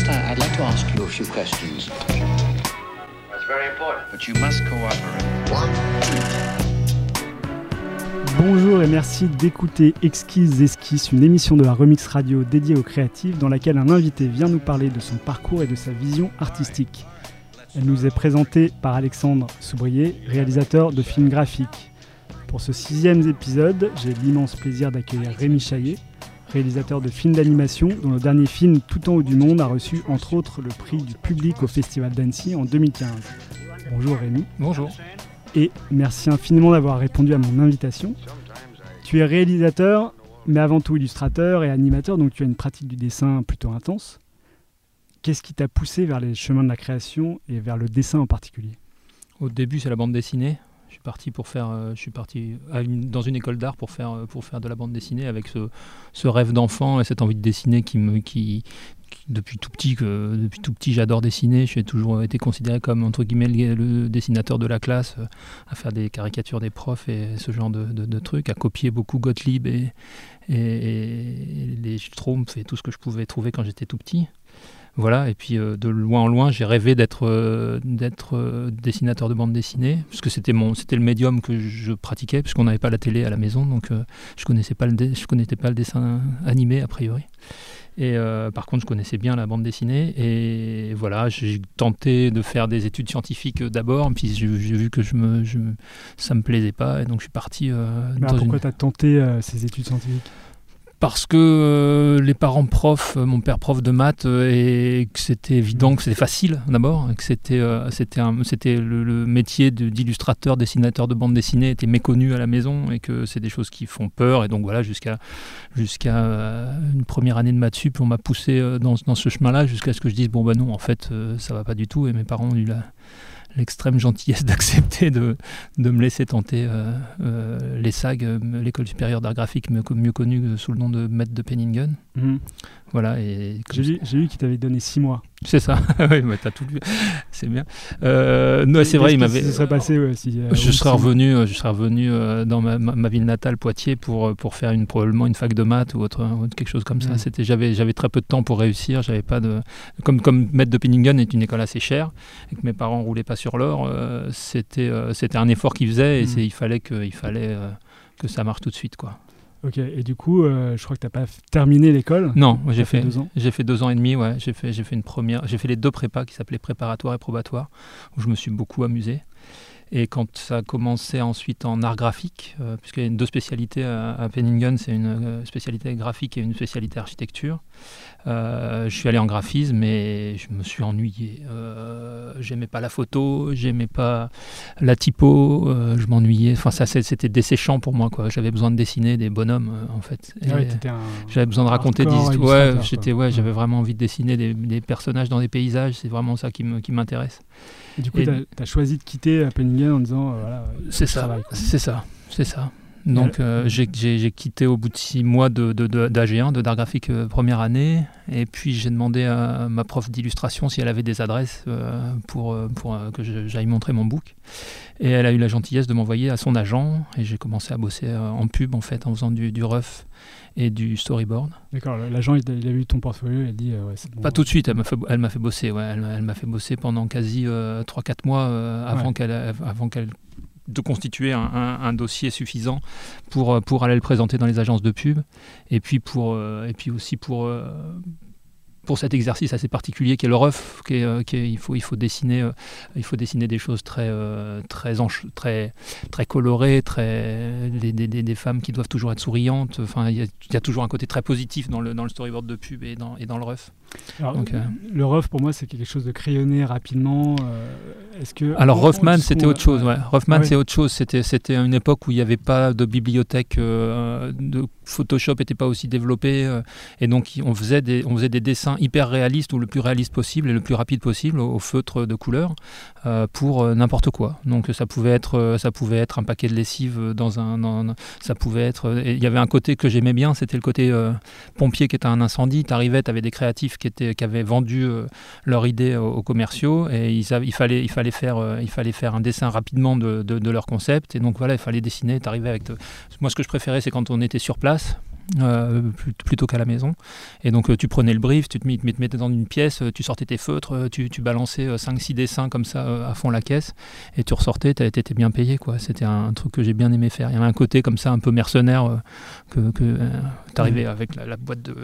first, I- I'd like to ask you a few questions. That's very important. But you must cooperate. Bonjour et merci d'écouter Exquise Esquisse, une émission de la Remix Radio dédiée aux créatifs dans laquelle un invité vient nous parler de son parcours et de sa vision artistique. Elle nous est présentée par Alexandre Soubrier, réalisateur de films graphiques. Pour ce sixième épisode, j'ai l'immense plaisir d'accueillir Rémi Chaillet, réalisateur de films d'animation dont le dernier film Tout en haut du monde a reçu entre autres le prix du public au Festival d'Annecy en 2015. Bonjour Rémi Bonjour. et merci infiniment d'avoir répondu à mon invitation. Tu es réalisateur, mais avant tout illustrateur et animateur, donc tu as une pratique du dessin plutôt intense. Qu'est-ce qui t'a poussé vers les chemins de la création et vers le dessin en particulier? Au début, c'est la bande dessinée. Je suis parti pour faire, euh, je suis dans une école d'art pour faire, euh, pour faire de la bande dessinée avec ce, rêve d'enfant et cette envie de dessiner qui me, qui, depuis tout petit, j'adore dessiner. J'ai toujours été considéré comme entre guillemets le, dessinateur de la classe, euh, à faire des caricatures des profs et ce genre de, de- trucs, à copier beaucoup Gottlieb et les Schtroumpfs et tout ce que je pouvais trouver quand j'étais tout petit. Voilà, et puis euh, de loin en loin, j'ai rêvé d'être euh, d'être euh, dessinateur de bande dessinée, parce que c'était mon c'était le médium que je pratiquais, puisqu'on n'avait pas la télé à la maison, donc je connaissais pas le je connaissais pas le dessin animé a priori. Et euh, par contre, je connaissais bien la bande dessinée, et voilà, j'ai tenté de faire des études scientifiques d'abord, puis j'ai vu que je me, je ça me plaisait pas, et donc je suis parti euh, dans une- Pourquoi tu as tenté euh, ces études scientifiques? Parce que euh, les parents profs, euh, mon père prof de maths, euh, et que c'était évident, que c'était facile d'abord, que c'était c'était le, le métier d'illustrateur, dessinateur de bande dessinée était méconnu à la maison, et que c'est des choses qui font peur. Et donc voilà, jusqu'à jusqu'à une première année de maths sup, on m'a poussé dans, dans ce chemin-là, jusqu'à ce que je dise bon bah non, en fait, ça va pas du tout. Et mes parents ont eu la l'extrême gentillesse d'accepter de, de me laisser tenter euh, euh, les SAG, euh, l'école supérieure d'art graphique, mieux, connue sous le nom de maître de Penningen. Mhm. Voilà, et J'ai vu, j'ai vu qu'il t'avait donné six mois. c'est ça, oui, bah, t'as tout lu, c'est bien. Euh, non, c'est vrai, il m'avait. se serait passé ouais, si, euh, Je serais revenu, euh, je serais revenu euh, dans ma, ma- ma ville natale, Poitiers, pour, euh, pour faire une, probablement une fac de maths ou autre, ou quelque chose comme ça. C'était, j'avais, j'avais très peu de temps pour réussir. J'avais pas de, comme, comme maître de Penningen est une école assez chère et que mes parents roulaient pas sur l'or, euh, c'était, euh, c'était un effort qu'ils faisaient et Mm. c'est, il fallait que, il fallait euh, que ça marche tout de suite, quoi. Ok, et du coup, euh, je crois que tu n'as pas terminé l'école. Non, j'ai fait fait, deux ans j'ai fait deux ans et demi. Ouais, j'ai fait, j'ai fait une première, j'ai fait les deux prépas qui s'appelaient préparatoire et probatoire, où je me suis beaucoup amusé. Et quand ça a commencé ensuite en art graphique, euh, puisqu'il y a deux spécialités à, à Penningen, c'est une euh, spécialité graphique et une spécialité architecture. euh, je suis allé en graphisme, mais je me suis ennuyé. Euh, j'aimais pas la photo, j'aimais pas la typo, je m'ennuyais. Enfin, ça, c'était desséchant pour moi. quoi. J'avais besoin de dessiner des bonhommes, en fait. Ah ouais, Et- j'avais besoin de raconter des histoires. Ouais, j'étais, ouais, j'avais vraiment envie de dessiner des, des personnages dans des paysages. C'est vraiment ça qui m'intéresse. Et du coup, tu as, choisi de quitter Penningen en disant euh, voilà, C'est ça. C'est ça. C'est ça. Donc euh, j'ai, quitté au bout de six mois de, de, de- d'AG1, de d'art graphique euh, première année. Et puis j'ai demandé à ma prof d'illustration si elle avait des adresses euh, pour, euh, pour que j'aille montrer mon book. Et elle a eu la gentillesse de m'envoyer à son agent. Et j'ai commencé à bosser en pub en fait, en faisant du, du rough et du storyboard. D'accord, l'agent il, a- il a vu ton portfolio et il a dit euh, ouais, bon. Pas tout de suite, elle m'a fait, elle m'a fait bosser. Ouais, elle, m'a- elle m'a fait bosser pendant quasi 3-4 mois euh, avant Ouais. qu'elle, avant qu'elle de constituer un, un- un dossier suffisant pour, euh, pour aller le présenter dans les agences de pub et puis, pour, euh, et puis aussi pour, euh, pour cet exercice assez particulier qui est le rough, qui est, euh, qui est- il, faut, il, faut dessiner, euh, il faut dessiner des choses très, euh, très, très, très colorées, très, des, des- des- femmes qui doivent toujours être souriantes. Enfin, il y, a, il y a toujours un côté très positif dans le, dans le storyboard de pub et dans, et dans le rough. Alors, donc, euh, Le rough pour moi c'est quelque chose de crayonné rapidement. euh, Est-ce que Alors est-ce c'était autre chose. Ouais. Rothman, Ah ouais. c'est autre chose. C'était c'était une époque où il n'y avait pas de bibliothèque, euh, de Photoshop n'était pas aussi développé, euh, et donc on faisait des on faisait des dessins hyper réalistes ou le plus réaliste possible et le plus rapide possible au, feutre de couleur euh, pour euh, n'importe quoi. Donc ça pouvait être ça pouvait être un paquet de lessive dans un ça pouvait être il y avait un côté que j'aimais bien, c'était le côté pompier qui était un incendie. Tu arrivais, tu avais des créatifs qui étaient qui avaient vendu leur idée aux, aux commerciaux et il fallait il fallait faire il fallait faire un dessin rapidement de, de- de leur concept et donc voilà il fallait dessiner. Tu arrivais avec moi ce que je préférais c'est quand on était sur place euh, plutôt qu'à la maison. Et donc tu prenais le brief, tu te, mettais dans une pièce, tu sortais tes feutres, tu, balançais 5-6 dessins comme ça à fond la caisse, et tu ressortais, tu étais bien payé. quoi. C'était un, truc que j'ai bien aimé faire. Il y avait un côté comme ça un peu mercenaire, que, que tu arrivais avec la, boîte de,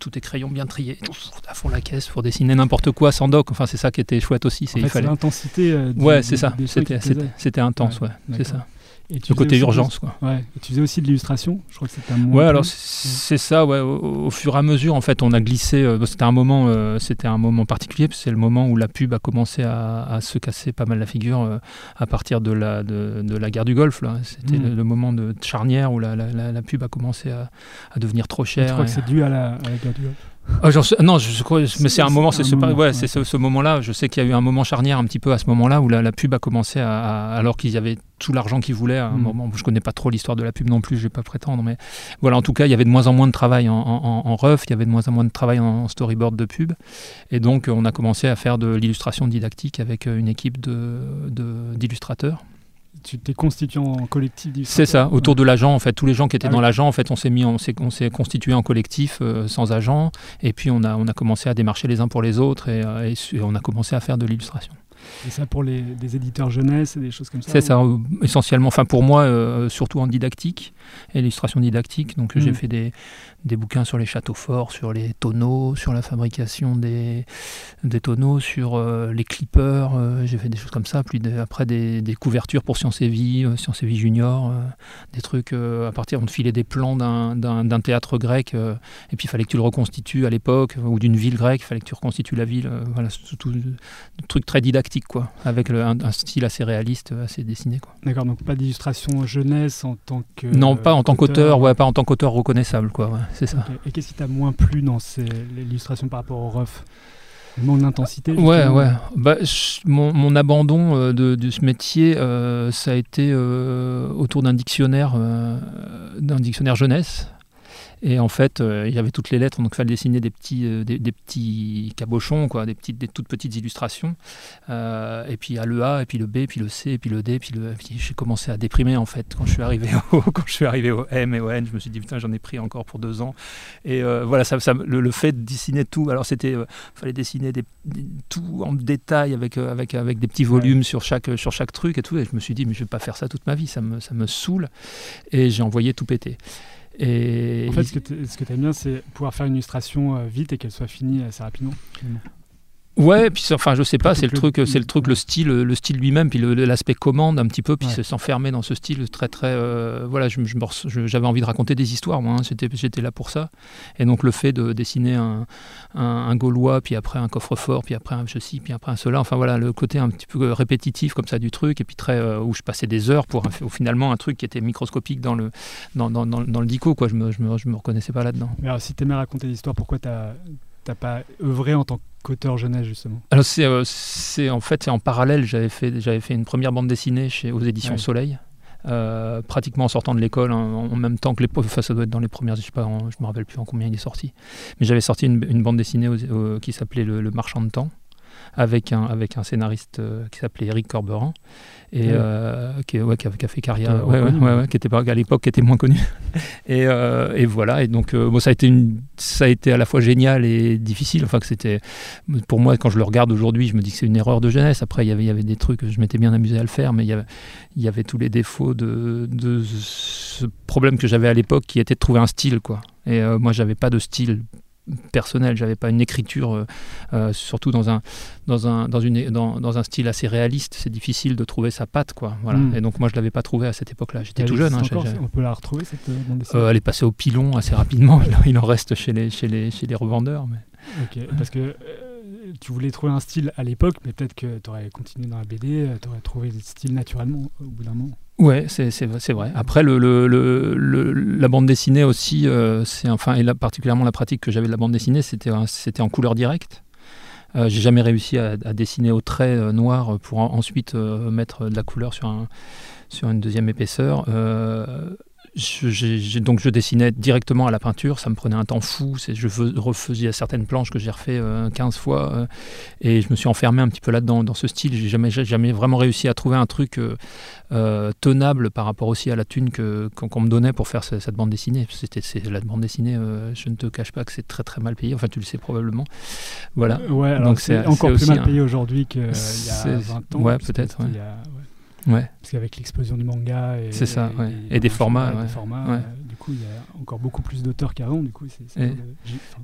tous tes crayons bien triés, à fond la caisse pour dessiner n'importe quoi sans doc. Enfin, c'est ça qui était chouette aussi. C'est fallait... l'intensité. ouais, c'est ça. C'était intense, ouais. c'est ça. Et le côté urgence, quoi. Ouais. Et tu faisais aussi de l'illustration Je crois que c'était un moment. Ouais, alors c'est ça, ouais. Au, fur et à mesure, en fait, on a glissé. Euh, c'était un moment, euh, c'était un moment particulier. C'est le moment où la pub a commencé à, se casser pas mal la figure euh, à partir de la, de, de, la guerre du Golfe. C'était hmm. le, moment de charnière où la, la, la pub a commencé à, à, devenir trop chère. Je crois que c'est dû à la, à la guerre du Golfe ah, non, je, crois, mais c'est un moment, c'est ce, ouais, c'est ce, moment-là. Je sais qu'il y a eu un moment charnière un petit peu à ce moment-là où la, pub a commencé à, alors qu'ils avaient tout l'argent qu'ils voulaient. À un mm. moment, je connais pas trop l'histoire de la pub non plus, je vais pas prétendre, mais voilà. En tout cas, il y avait de moins en moins de travail en, en, ref, il y avait de moins en moins de travail en, storyboard de pub, et donc on a commencé à faire de l'illustration didactique avec une équipe de d'illustrateurs tu t'es constitué en collectif C'est ça, autour de l'agent, en fait, tous les gens qui étaient ah dans l'agent, en fait, on s'est mis, on s'est, constitué en collectif euh, sans agent, et puis on a, on a commencé à démarcher les uns pour les autres, et, euh, et on a commencé à faire de l'illustration. Et ça pour les, des éditeurs jeunesse et des choses comme ça C'est ça, essentiellement. Enfin, pour moi, euh, surtout en didactique, illustration didactique. Donc, j'ai hmm. fait des, des, bouquins sur les châteaux forts, sur les tonneaux, sur la fabrication des, des tonneaux, sur euh, les clippers. Euh, j'ai fait des choses comme ça. Puis après, des, couvertures pour Sciences et Vie, Sciences et Vie Junior. des trucs à partir, on te filait des plans d'un théâtre grec. et puis, il fallait que tu le reconstitues à l'époque, ou d'une ville grecque. Il fallait que tu reconstitues la ville. voilà, tout, tout, truc très didactique quoi, avec un, style assez réaliste, assez dessiné. Quoi. D'accord, donc pas d'illustration jeunesse en tant que. Non, pas en tant qu'auteur, ouais, pas en tant qu'auteur reconnaissable, quoi, c'est ça. Et qu'est-ce qui t'a moins plu dans l'illustration par rapport au rough? Manque d'intensité Ouais, ouais. Bah, mon, mon, abandon euh, de, de, ce métier, euh, ça a été euh, autour d'un dictionnaire, d'un dictionnaire jeunesse. Et en fait, euh, il y avait toutes les lettres, donc il fallait dessiner des petits, euh, des, petits cabochons, quoi, des, petites, des toutes petites illustrations. Euh, et puis il y a le A, et puis le B, et puis le C, et puis le D, et puis, le, j'ai commencé à déprimer en fait quand je suis arrivé au, quand je suis arrivé au M et au N. Je me suis dit putain, j'en ai pris encore pour deux ans. Et voilà, ça, ça le, fait de dessiner tout. Alors c'était, fallait dessiner des, tout en détail avec, avec, avec des petits volumes sur, chaque, sur chaque truc et tout. Et je me suis dit mais je vais pas faire ça toute ma vie, ça me, ça me saoule. Et j'ai envoyé tout péter. Et en fait, ce que tu aimes bien, c'est pouvoir faire une illustration euh, vite et qu'elle soit finie assez rapidement. Ouais, puis enfin, je sais pas, c'est le truc, c'est le truc, le style, le style lui-même, puis l'aspect commande un petit peu, puis s'enfermer dans ce style très très, euh, voilà, j'avais envie de raconter des histoires, moi, hein, j'étais là pour ça, et donc le fait de dessiner un, un, Gaulois, puis après un coffre-fort, puis après un ceci, puis après un cela, enfin voilà, le côté un petit peu répétitif comme ça du truc, et puis très euh, où je passais des heures pour finalement un truc qui était microscopique dans le dans, dans, dans, le dico, quoi, je me, je me, je me reconnaissais pas là-dedans. Mais alors, si t'aimais raconter des histoires, pourquoi t'as t'as pas œuvré en tant qu'auteur jeunesse justement Alors c'est, euh, c'est en fait c'est en parallèle j'avais fait j'avais fait une première bande dessinée chez aux éditions Soleil. Euh, pratiquement en sortant de l'école, hein, en, même temps que les. Enfin, ça doit être dans les premières, je sais pas, je me rappelle plus en combien il est sorti. Mais j'avais sorti une, bande dessinée qui s'appelait le, Marchand de temps, avec un, avec un scénariste euh, qui s'appelait Eric Corberan et euh, qui, ouais, qui, a, fait carrière, qui était à l'époque qui était moins connu. et, euh, et, voilà. Et donc bon, ça a été une, ça a été à la fois génial et difficile. Enfin que c'était, pour moi, quand je le regarde aujourd'hui, je me dis que c'est une erreur de jeunesse. Après, il y avait, il y avait des trucs, je m'étais bien amusé à le faire, mais il y avait, il y avait tous les défauts de, de ce problème que j'avais à l'époque, qui était de trouver un style, quoi. Et moi, j'avais pas de style personnel. J'avais pas une écriture, euh, euh, surtout dans un, dans, un, dans, une, dans, dans, un style assez réaliste. C'est difficile de trouver sa patte, quoi. Voilà. Hmm. Et donc moi, je l'avais pas trouvé à cette époque-là. J'étais tout jeune. Hein, on peut la retrouver cette bande euh, Elle est passée au pilon assez rapidement. Il en reste chez les, chez les, chez les revendeurs. Mais... Ok, parce que tu voulais trouver un style à l'époque, mais peut-être que tu aurais continué dans la BD, tu aurais trouvé le style naturellement au bout d'un moment. Ouais, c'est vrai. Après, le, le, la bande dessinée aussi, euh, c'est enfin, et là, particulièrement la pratique que j'avais de la bande dessinée, c'était en couleur directe. Euh, J'ai jamais réussi à, dessiner au trait euh, noir pour ensuite euh, mettre de la couleur sur une deuxième épaisseur je, donc je dessinais directement à la peinture, ça me prenait un temps fou. Je fais- refaisais certaines planches que j'ai refait euh, 15 fois euh, et je me suis enfermé un petit peu là-dedans, dans ce style. J'ai jamais, jamais vraiment réussi à trouver un truc euh, euh, tenable par rapport aussi à la thune qu'on, me donnait pour faire ce- cette bande dessinée. C'était, la bande dessinée, euh, je ne te cache pas que c'est très très mal payé. Enfin, tu le sais probablement. Voilà. Euh, Ouais, alors Donc c'est encore plus mal payé aujourd'hui qu'il y a C'est- 20 ans. ouais, peut-être, ouais. Parce qu'avec l'explosion du manga et, ouais. Des ouais, formats, des euh, du coup, il y a encore beaucoup plus d'auteurs qu'avant. Du coup,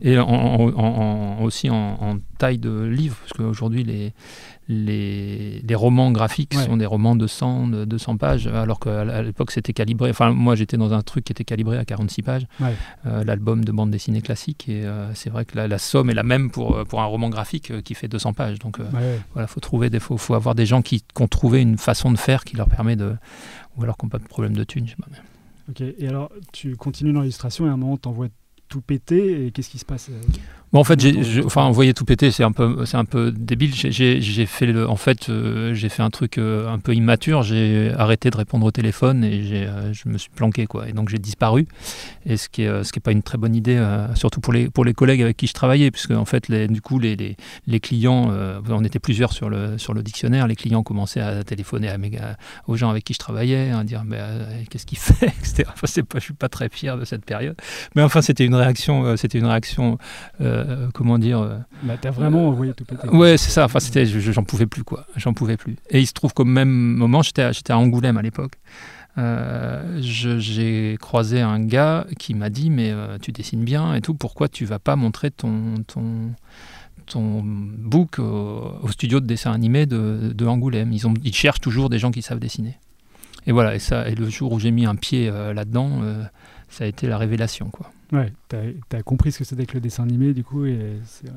Et- en, en- en- en- aussi en, en taille de livre, parce qu'aujourd'hui, les, les, les romans graphiques Ouais. sont des romans de 100, de 200 pages, alors qu'à l'époque, c'était calibré. Enfin, moi, j'étais dans un truc qui était calibré à 46 pages, Ouais. euh, l'album de bande dessinée classique. Et euh, c'est vrai que la, la somme est la même pour, euh, pour un roman graphique qui fait 200 pages. Donc, euh, ouais, voilà, faut trouver des, faut, faut avoir des gens qui, qui ont trouvé une façon de faire qui leur permet de. Ou alors qui n'ont pas de problème de thunes. je sais pas, Ok. Et alors, tu continues dans l'illustration et à un moment, t'envoies tout péter. Et qu'est-ce qui se passe Bon, en fait, j'ai, enfin, envoyer tout péter, c'est un peu, c'est un peu débile. J'ai, j'ai- j'ai fait, le, en fait, euh, j'ai fait un truc euh, un peu immature. J'ai arrêté de répondre au téléphone et j'ai, euh, je me suis planqué, quoi. Et donc j'ai disparu. Et ce qui est, ce qui est pas une très bonne idée, surtout pour les, pour les collègues avec qui je travaillais, puisque en fait, les, du coup, les, les, les clients, on était plusieurs sur le, sur le dictionnaire. Les clients commençaient à téléphoner à mes, à- aux gens avec qui je travaillais, à dire, mais euh, qu'est-ce qu'il fait, etc. Enfin, c'est pas, je suis pas très fier de cette période. Mais enfin, c'était une réaction, c'était une réaction, euh, comment dire. euh, Bah, t'as vraiment envoyé tout péter. Ouais, c'est ça. Enfin, c'était, je- je- j'en pouvais plus, quoi. J'en pouvais plus. Et il se trouve qu'au même moment, j'étais, à- j'étais à Angoulême à l'époque. Euh, je- j'ai croisé un gars qui m'a dit, mais euh, tu dessines bien et tout. Pourquoi tu vas pas montrer ton ton ton book au, au studio de dessin animé de, de Angoulême? Ils, ont, ils cherchent toujours des gens qui savent dessiner. Et voilà. Et ça. Et le jour où j'ai mis un pied euh, là-dedans, euh, ça a été la révélation, quoi. Ouais, t'as as compris ce que c'était que le dessin animé, du coup, et t'as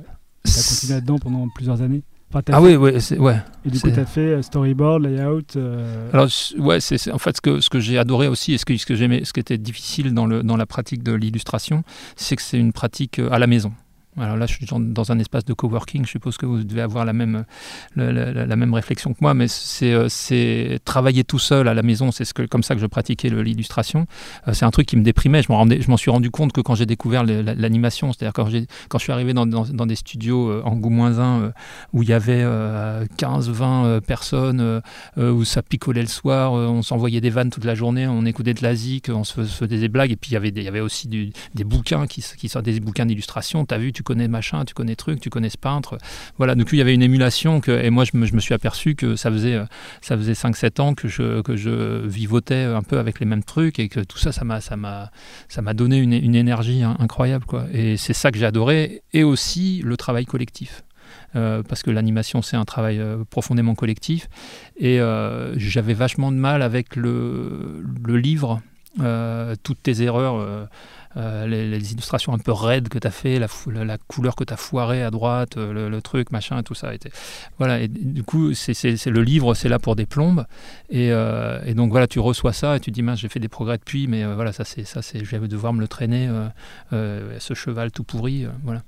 continué là-dedans pendant plusieurs années. Enfin, Ah fait- oui, c'est- ouais. Et du coup, c'est- t'as fait euh, storyboard, layout. euh, Alors ouais, c'est c'est- en fait ce que ce que j'ai adoré aussi et ce que ce que j'aimais, ce qui était difficile dans le dans la pratique de l'illustration, c'est que c'est une pratique euh, à la maison. Alors là, je suis dans, un espace de coworking. Je suppose que vous devez avoir la même, la, même réflexion que moi, mais c'est euh, c'est travailler tout seul à la maison. C'est ce que, comme ça que je pratiquais l'illustration. Euh, c'est un truc qui me déprimait. Je m'en suis rendu compte que quand j'ai découvert l'animation, c'est-à-dire quand, quand je suis arrivé dans, dans- des studios euh, en Goût-1 euh, où il y avait 15-20 personnes, euh, euh, où ça picolait le soir, on s'envoyait des vannes toute la journée, on écoutait de la zik, on se fais- se faisait des blagues, et puis il y avait, il y avait aussi des bouquins qui, qui des bouquins d'illustration. T'as vu, tu connais machin, tu connais truc, tu connais ce peintre. Voilà, donc il y avait une émulation, que, et moi je me, suis aperçu que ça faisait, euh, ça faisait 5-7 ans que je, que je vivotais un peu avec les mêmes trucs, et que tout ça, ça m'a, ça m'a, ça m'a donné une, une énergie incroyable. Quoi. Et c'est ça que j'ai adoré, et aussi le travail collectif. Euh, parce que l'animation c'est un travail euh, profondément collectif et j'avais vachement de mal avec le, le livre toutes tes erreurs euh, les, illustrations un peu raides que tu as fait la, couleur que tu as foirée à droite euh, le, truc machin tout ça était voilà et du coup c'est le livre c'est là pour des plombes et, euh, et donc voilà tu reçois ça et tu dis mince j'ai fait des progrès depuis mais voilà ça c'est ça c'est je vais devoir me le traîner ce cheval tout pourri voilà.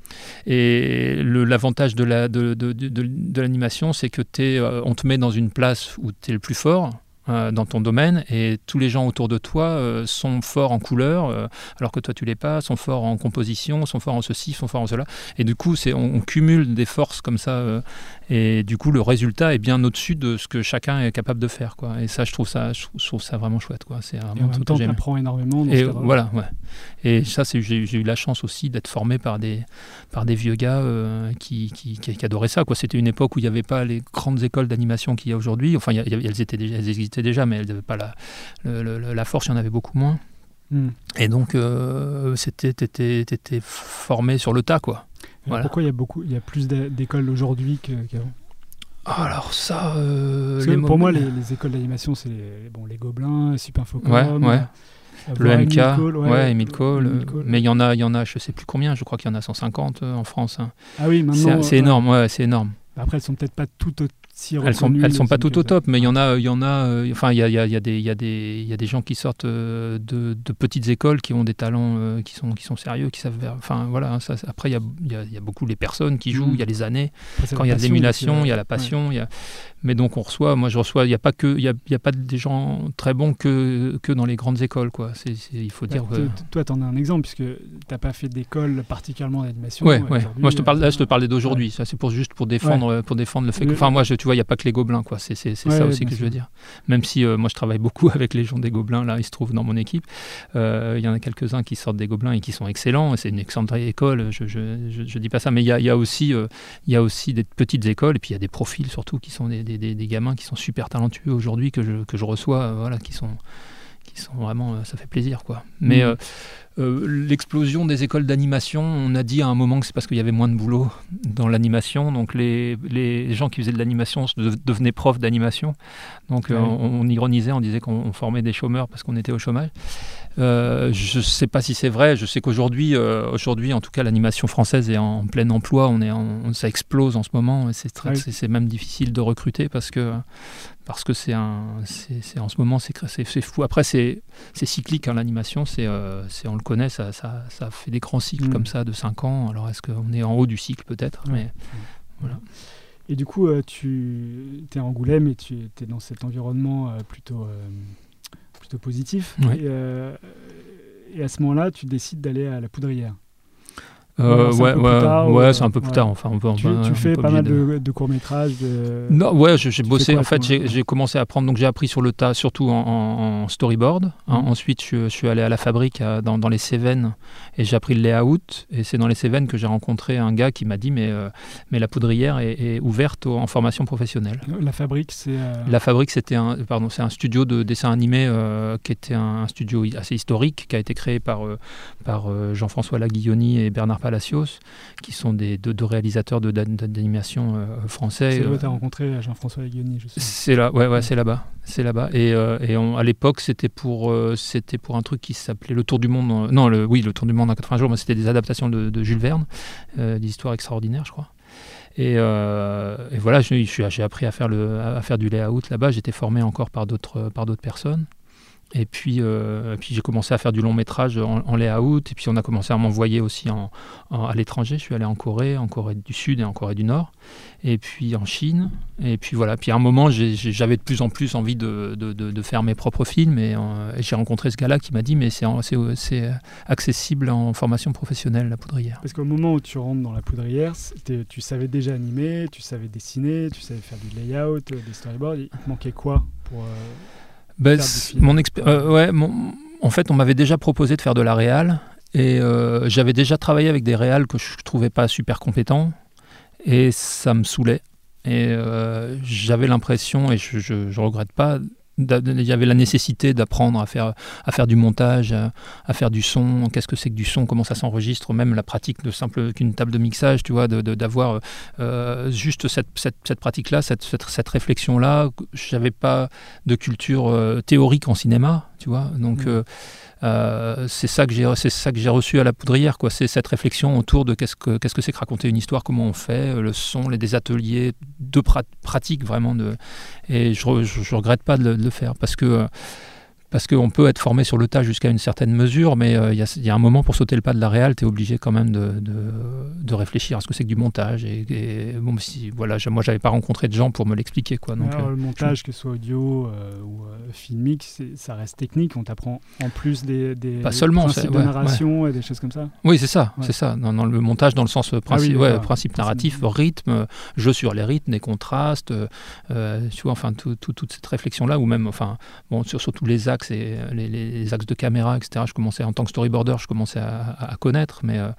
Et l'avantage de la de, de, de, l'animation c'est que t'es, on te met dans une place où tu es le plus fort euh, dans ton domaine et tous les gens autour de toi euh, sont forts en couleur euh, alors que toi tu l'es pas, sont forts en composition, sont forts en ceci, sont forts en cela. Et du coup c'est on, cumule des forces comme ça et du coup le résultat est bien au-dessus de ce que chacun est capable de faire quoi et ça je trouve ça je trouve, je trouve ça vraiment chouette quoi c'est et en même temps, énormément. Dans Et voilà, ouais. Et ça, c'est, j'ai, j'ai eu la chance aussi d'être formé par des, par des vieux gars euh, qui, qui, qui, qui adoraient ça. Quoi. C'était une époque où il n'y avait pas les grandes écoles d'animation qu'il y a aujourd'hui. Enfin, y a- y elles, étaient déjà, elles existaient déjà, mais elles n'avaient pas la, le- le- la force, il y en avait beaucoup moins. Hmm. Et donc, euh, c'était, t'étais, t'étais formé sur le tas, quoi. Voilà. Pourquoi il y a beaucoup, il y a plus d'écoles aujourd'hui qu'avant? Alors ça, euh, les Pour moi, les, les écoles d'animation, c'est les, bon, les Gobelins, Ouais, ouais. euh, le MK, Cole, ouais, Emile Cole, Emile euh, Cole. mais il y en a, il y en a, je sais plus combien. Je crois qu'il y en a 150 euh, en France. hein. Ah oui, C'est, maintenant. c'est euh, énorme, ouais, c'est énorme. Après, elles sont peut-être pas toutes. Si elles sont, elles sont pas toutes au top, mais il y en a, il y en a, euh, enfin, il y a, il y des, il y a des, il y a des gens qui sortent euh, de, de petites écoles qui ont des talents euh, qui sont, qui sont sérieux, qui savent, enfin, voilà. hein, ça, après, il y a, il y a- beaucoup les personnes qui jouent, Mm. il y a les années. Après, Quand il y a de l'émulation, il y a euh, la passion, il y a... mais donc on reçoit, moi je reçois, il n'y a pas que, il y a, il y a pas des gens très bons que, que dans les grandes écoles, quoi. C'est, c'est- il faut dire. Bah, que- Toi, tu en as un exemple, puisque tu n'as pas fait d'école particulièrement d'animation. Ouais, ouais. Moi je te parle, là, euh, je te parlais d'aujourd'hui. Ça c'est pour juste pour défendre, euh, pour défendre le fait. Que, enfin moi, je, tu vois, il y a pas que les gobelins, quoi. C'est, Ouais, ça aussi que je veux dire. Même si euh, moi je travaille beaucoup avec les gens des gobelins, là, ils se trouvent dans mon équipe. Euh, Il y en a quelques-uns qui sortent des gobelins et qui sont excellents. C'est une excellente école. Je, je dis pas ça, mais il y a, il y a aussi, euh, y a aussi des petites écoles et puis il y a des profils surtout qui sont des, des, des- des gamins qui sont super talentueux aujourd'hui que je, que je reçois, euh, voilà, qui sont qui sont vraiment, ça fait plaisir, quoi. Mais Mhm. Euh, l'explosion des écoles d'animation, on a dit à un moment que c'est parce qu'il y avait moins de boulot dans l'animation. Donc les, les gens qui faisaient de l'animation devenaient profs d'animation. Donc euh, on, on ironisait, on disait qu'on on formait des chômeurs parce qu'on était au chômage. Euh, je ne sais pas si c'est vrai. Je sais qu'aujourd'hui, euh, aujourd'hui, en tout cas, l'animation française est en plein emploi. On est en- ça explose en ce moment. C'est Ah oui. c'est- même difficile de recruter parce que parce que c'est un, c'est en ce moment c'est fou. Après c'est cyclique hein, l'animation. C'est euh, on le connaît. Ça, ça, ça fait des grands cycles Mm. comme ça de 5 ans. Alors est-ce qu'on est en haut du cycle peut-être Ouais. Mais voilà. Et du coup, euh, tu es à Angoulême et tu es dans cet environnement plutôt, plutôt positif. Ouais. Et, euh, et à ce moment-là, tu décides d'aller à la poudrière. Euh, ouais, ouais, c'est un peu plus ouais. tard. Enfin, on peut, on Tu, peut- tu on fais pas mal de- de, de courts-métrages. De... Non, ouais, j'ai bossé. quoi, en fait, j'ai commencé à apprendre. Donc, j'ai appris sur le tas, surtout en, en- storyboard. hein. Mhm. Ensuite, je, je suis allé à la fabrique à- dans, dans les Cévennes et j'ai appris le layout. Et c'est dans les Cévennes que j'ai rencontré un gars qui m'a dit mais, euh, mais la poudrière est, est ouverte en formation professionnelle. La fabrique, c'est. euh, La fabrique, c'était un, pardon, c'est un studio de dessin animé euh, qui était un, un studio assez historique, qui a été créé par, euh, par euh, Jean-François Laguilloni et Bernard Palacios, qui sont des deux, deux réalisateurs d'animation euh, français. C'est là où Euh, tu as rencontré Jean-François Leguioni, je sais. c'est là, ouais, ouais, c'est là-bas, c'est là-bas. Et, euh, et on- à l'époque, c'était pour, euh, c'était pour un truc qui s'appelait Le Tour du Monde. en- non, le, oui, Le Tour du Monde en 80 jours, mais c'était des adaptations de, de Jules Verne, euh, d'histoires extraordinaires, je crois. Et, euh, et voilà, j'ai appris à faire, le, à faire du layout là-bas. J'étais formé encore par d'autres personnes. Et puis, euh, puis j'ai commencé à faire du long métrage en, layout. Et puis on a commencé à m'envoyer aussi à l'étranger. Je suis allé en Corée, en Corée du Sud et en Corée du Nord. Et puis en Chine. Et puis voilà. Puis à un moment, j'avais de plus en plus envie de, faire mes propres films. Et, euh, et j'ai rencontré ce gars-là qui m'a dit Mais c'est accessible en formation professionnelle, la poudrière. Parce qu'au moment où tu rentres dans la poudrière, tu savais déjà animer, tu savais dessiner, tu savais faire du layout, euh, des storyboards. Il manquait quoi pour. Ben, mon euh, ouais, mon- en fait, on m'avait déjà proposé de faire de la réal et euh, j'avais déjà travaillé avec des réals que je trouvais pas super compétents et ça me saoulait. Et euh, j'avais l'impression, et je, je, je regrette pas, il y avait la nécessité d'apprendre à faire, à faire du montage, à, à faire du son, qu'est-ce que c'est que du son, comment ça s'enregistre, même la pratique de simple qu'une table de mixage, tu vois, d'avoir euh, juste cette, cette, cette pratique-là, cette, cette, cette réflexion-là. J'avais pas de culture euh, théorique en cinéma, tu vois, donc Mhm. Euh, c'est ça que j'ai c'est ça que j'ai reçu à la poudrière quoi. C'est cette réflexion autour de qu'est-ce que qu'est-ce que c'est que raconter une histoire comment on fait euh, le son les des ateliers de prat- pratique vraiment de et je, je, je regrette pas de le, de le faire parce que euh, parce qu'on peut être formé sur le tas jusqu'à une certaine mesure, mais euh, il y, a- il y a un moment pour sauter le pas de la réal, tu es obligé quand même de, de, de réfléchir à ce que c'est que du montage. Et, et bon, si, voilà, je- moi, j'avais pas rencontré de gens pour me l'expliquer. quoi. Donc, Alors, euh, le montage, que ce soit audio euh, ou filmique, ça reste technique. On t'apprend en plus des, des Pas seulement, principes c'est- de ouais, narration et des choses comme ça. Oui, c'est ça, Ouais. c'est ça. Dans, dans le montage, dans le sens principe, Ah oui, principe narratif, rythme, jeu sur les rythmes, les contrastes, tu vois, enfin, tout- tout- toute cette réflexion-là, ou même, enfin, bon, sur, sur tous les axes et euh, les, les axes de caméra, etc. Je commençais en tant que storyboarder, je commençais à, connaître, mais, euh,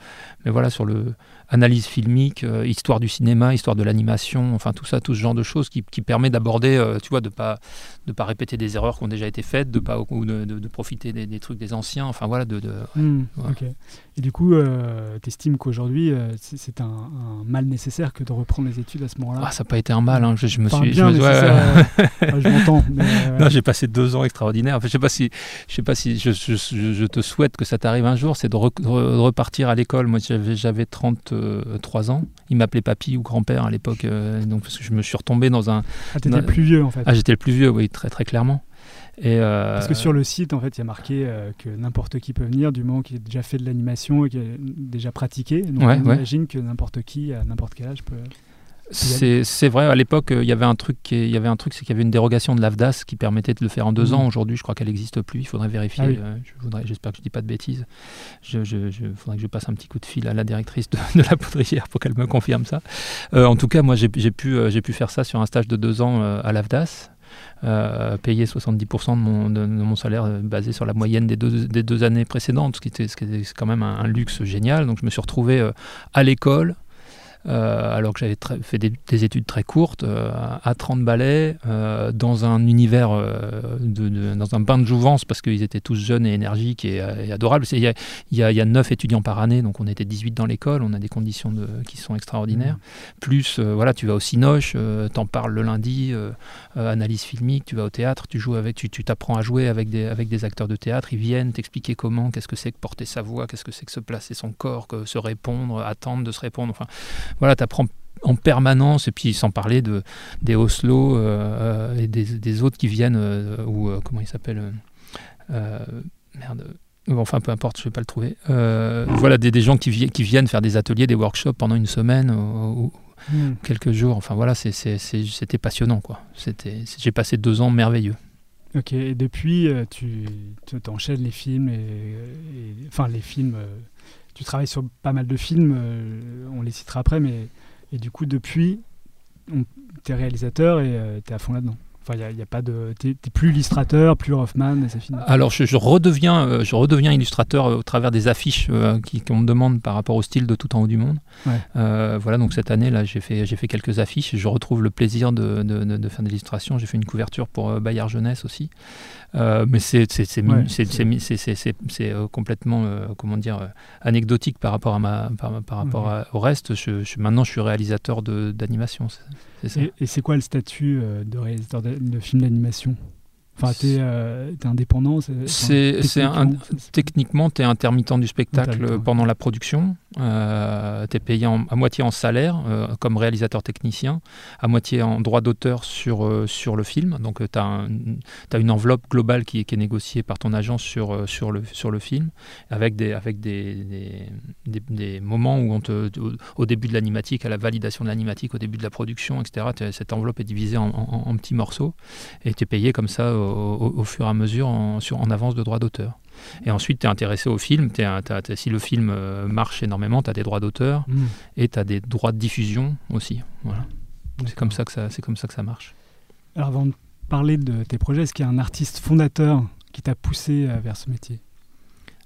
mais voilà, sur le analyse filmique, euh, histoire du cinéma, histoire de l'animation, enfin tout ça, tout ce genre de choses qui, qui permet d'aborder, euh, tu vois, de pas de pas répéter des erreurs qui ont déjà été faites, de pas ou de, de- de profiter des, des trucs des anciens, enfin voilà, de, de- Hmm, Ouais. Et du coup, tu estimes qu'aujourd'hui, c'est- un, un mal nécessaire que de reprendre les études à ce moment-là? Ah, ça n'a pas été un mal. hein. Je, je me suis. je me- ouais, je m'entends. mais, Non, j'ai passé deux ans extraordinaires. Sais pas si, je sais pas si je, je, je te souhaite que ça t'arrive un jour, c'est de, re- de repartir à l'école. Moi, j'avais, j'avais 33 ans. Il m'appelait papy ou grand-père à l'époque, euh, donc parce que je me suis retombé dans un. Ah, t'étais le plus vieux en fait. Ah, j'étais le plus vieux, oui, très très clairement. Et euh, Parce que sur le site, en fait, il y a marqué euh, que n'importe qui peut venir du moment qu'il a déjà fait de l'animation et qu'il a déjà pratiqué. Donc Ouais, on ouais. imagine que n'importe qui, à n'importe quel âge, peut. C'est vrai, à l'époque, euh, il y avait un truc, qui il y avait un truc, c'est qu'il y avait une dérogation de l'AFDAS qui permettait de le faire en deux Mhm. ans. Aujourd'hui, je crois qu'elle n'existe plus. Il faudrait vérifier. Ah oui. euh, je j'espère que je dis pas de bêtises. Je, je, je- faudrait que je passe un petit coup de fil à la directrice de, de la poudrière pour qu'elle me confirme ça. Euh, en tout cas, moi, j'ai pu, j'ai pu faire ça sur un stage de deux ans à l'AFDAS. Euh, payer 70% de mon, de, de mon salaire basé sur la moyenne des deux, des deux années précédentes, ce qui était, ce qui était quand même un, un luxe génial. Donc je me suis retrouvé à l'école, alors que j'avais fait des, des études très courtes, euh, à 30 balais, euh, dans un univers, euh, de, de- dans un bain de jouvence, parce qu'ils étaient tous jeunes et énergiques et, euh, et adorables. Il y, a, il y a- il y a 9 étudiants par année, donc on était 18 dans l'école, on a des conditions de, qui sont extraordinaires. Plus, euh, voilà, tu vas au Cinoche, euh, t'en parles le lundi, euh, euh, analyse filmique, tu vas au théâtre, tu joues avec, tu tu t'apprends à jouer avec des, avec des acteurs de théâtre, ils viennent t'expliquer comment, qu'est-ce que c'est que porter sa voix, qu'est-ce que c'est que se placer son corps, que se répondre, attendre de se répondre. Enfin, voilà, tu apprends en permanence, et puis sans parler de, des Oslo euh, et des, des autres qui viennent, euh, ou euh, comment il s'appelle euh, euh, Merde. Enfin, peu importe, je ne vais pas le trouver. Euh, voilà, des, des gens qui, vi- qui viennent faire des ateliers, des workshops pendant une semaine ou, ou Hmm. quelques jours. Enfin, voilà, c'était passionnant, quoi. C'était- J'ai passé deux ans merveilleux. Ok, et depuis, euh, tu tu t'enchaînes les films, et, et- enfin les films, euh, tu travailles sur pas mal de films, euh, on les citera après, mais et du coup depuis, tu es réalisateur et tu es à fond là-dedans. Enfin, il n'y a, pas de, t'es plus illustrateur, plus Hoffman, et c'est fini. Alors, je, je redeviens, euh, je redeviens illustrateur euh, au travers des affiches euh, qu'on me demande par rapport au style de tout en haut du monde. Ouais. Euh, voilà, donc cette année, là, j'ai fait, j'ai fait quelques affiches je retrouve le plaisir de, de, de- de faire des illustrations. J'ai fait une couverture pour euh, Bayard Jeunesse aussi. Mais c'est complètement comment dire, anecdotique par rapport, à ma, par, par rapport à- au reste. Je, je- maintenant, je suis réalisateur de- d'animation. Et, et c'est quoi le statut euh, de réalisateur de, de film d'animation? Enfin, t'es euh, t'es indépendant c'est- un, techniquement, c'est- Techniquement, tu es intermittent du spectacle Intermittent. pendant la production. tu es payé en- à moitié en salaire euh, comme réalisateur technicien, à moitié en droit d'auteur sur, euh, sur le film. Donc tu as, une enveloppe globale qui est, qui est négociée par ton agence sur, euh, sur, le, sur le film, avec des, avec des, des, des- des moments où on te, au, début de l'animatique, à la validation de l'animatique, au début de la production, etc., t'es- cette enveloppe est divisée en, en- en petits morceaux et tu es payé comme ça au, fur et à mesure en, sur, en avance de droit d'auteur. Et ensuite, tu es intéressé au film. T'as- si le film euh, marche énormément, tu as des droits d'auteur Hmm, et tu as des droits de diffusion aussi. Voilà. C'est comme, ça que ça- c'est comme ça que ça marche. Alors avant de parler de tes projets, est-ce qu'il y a un artiste fondateur qui t'a poussé euh, vers ce métier?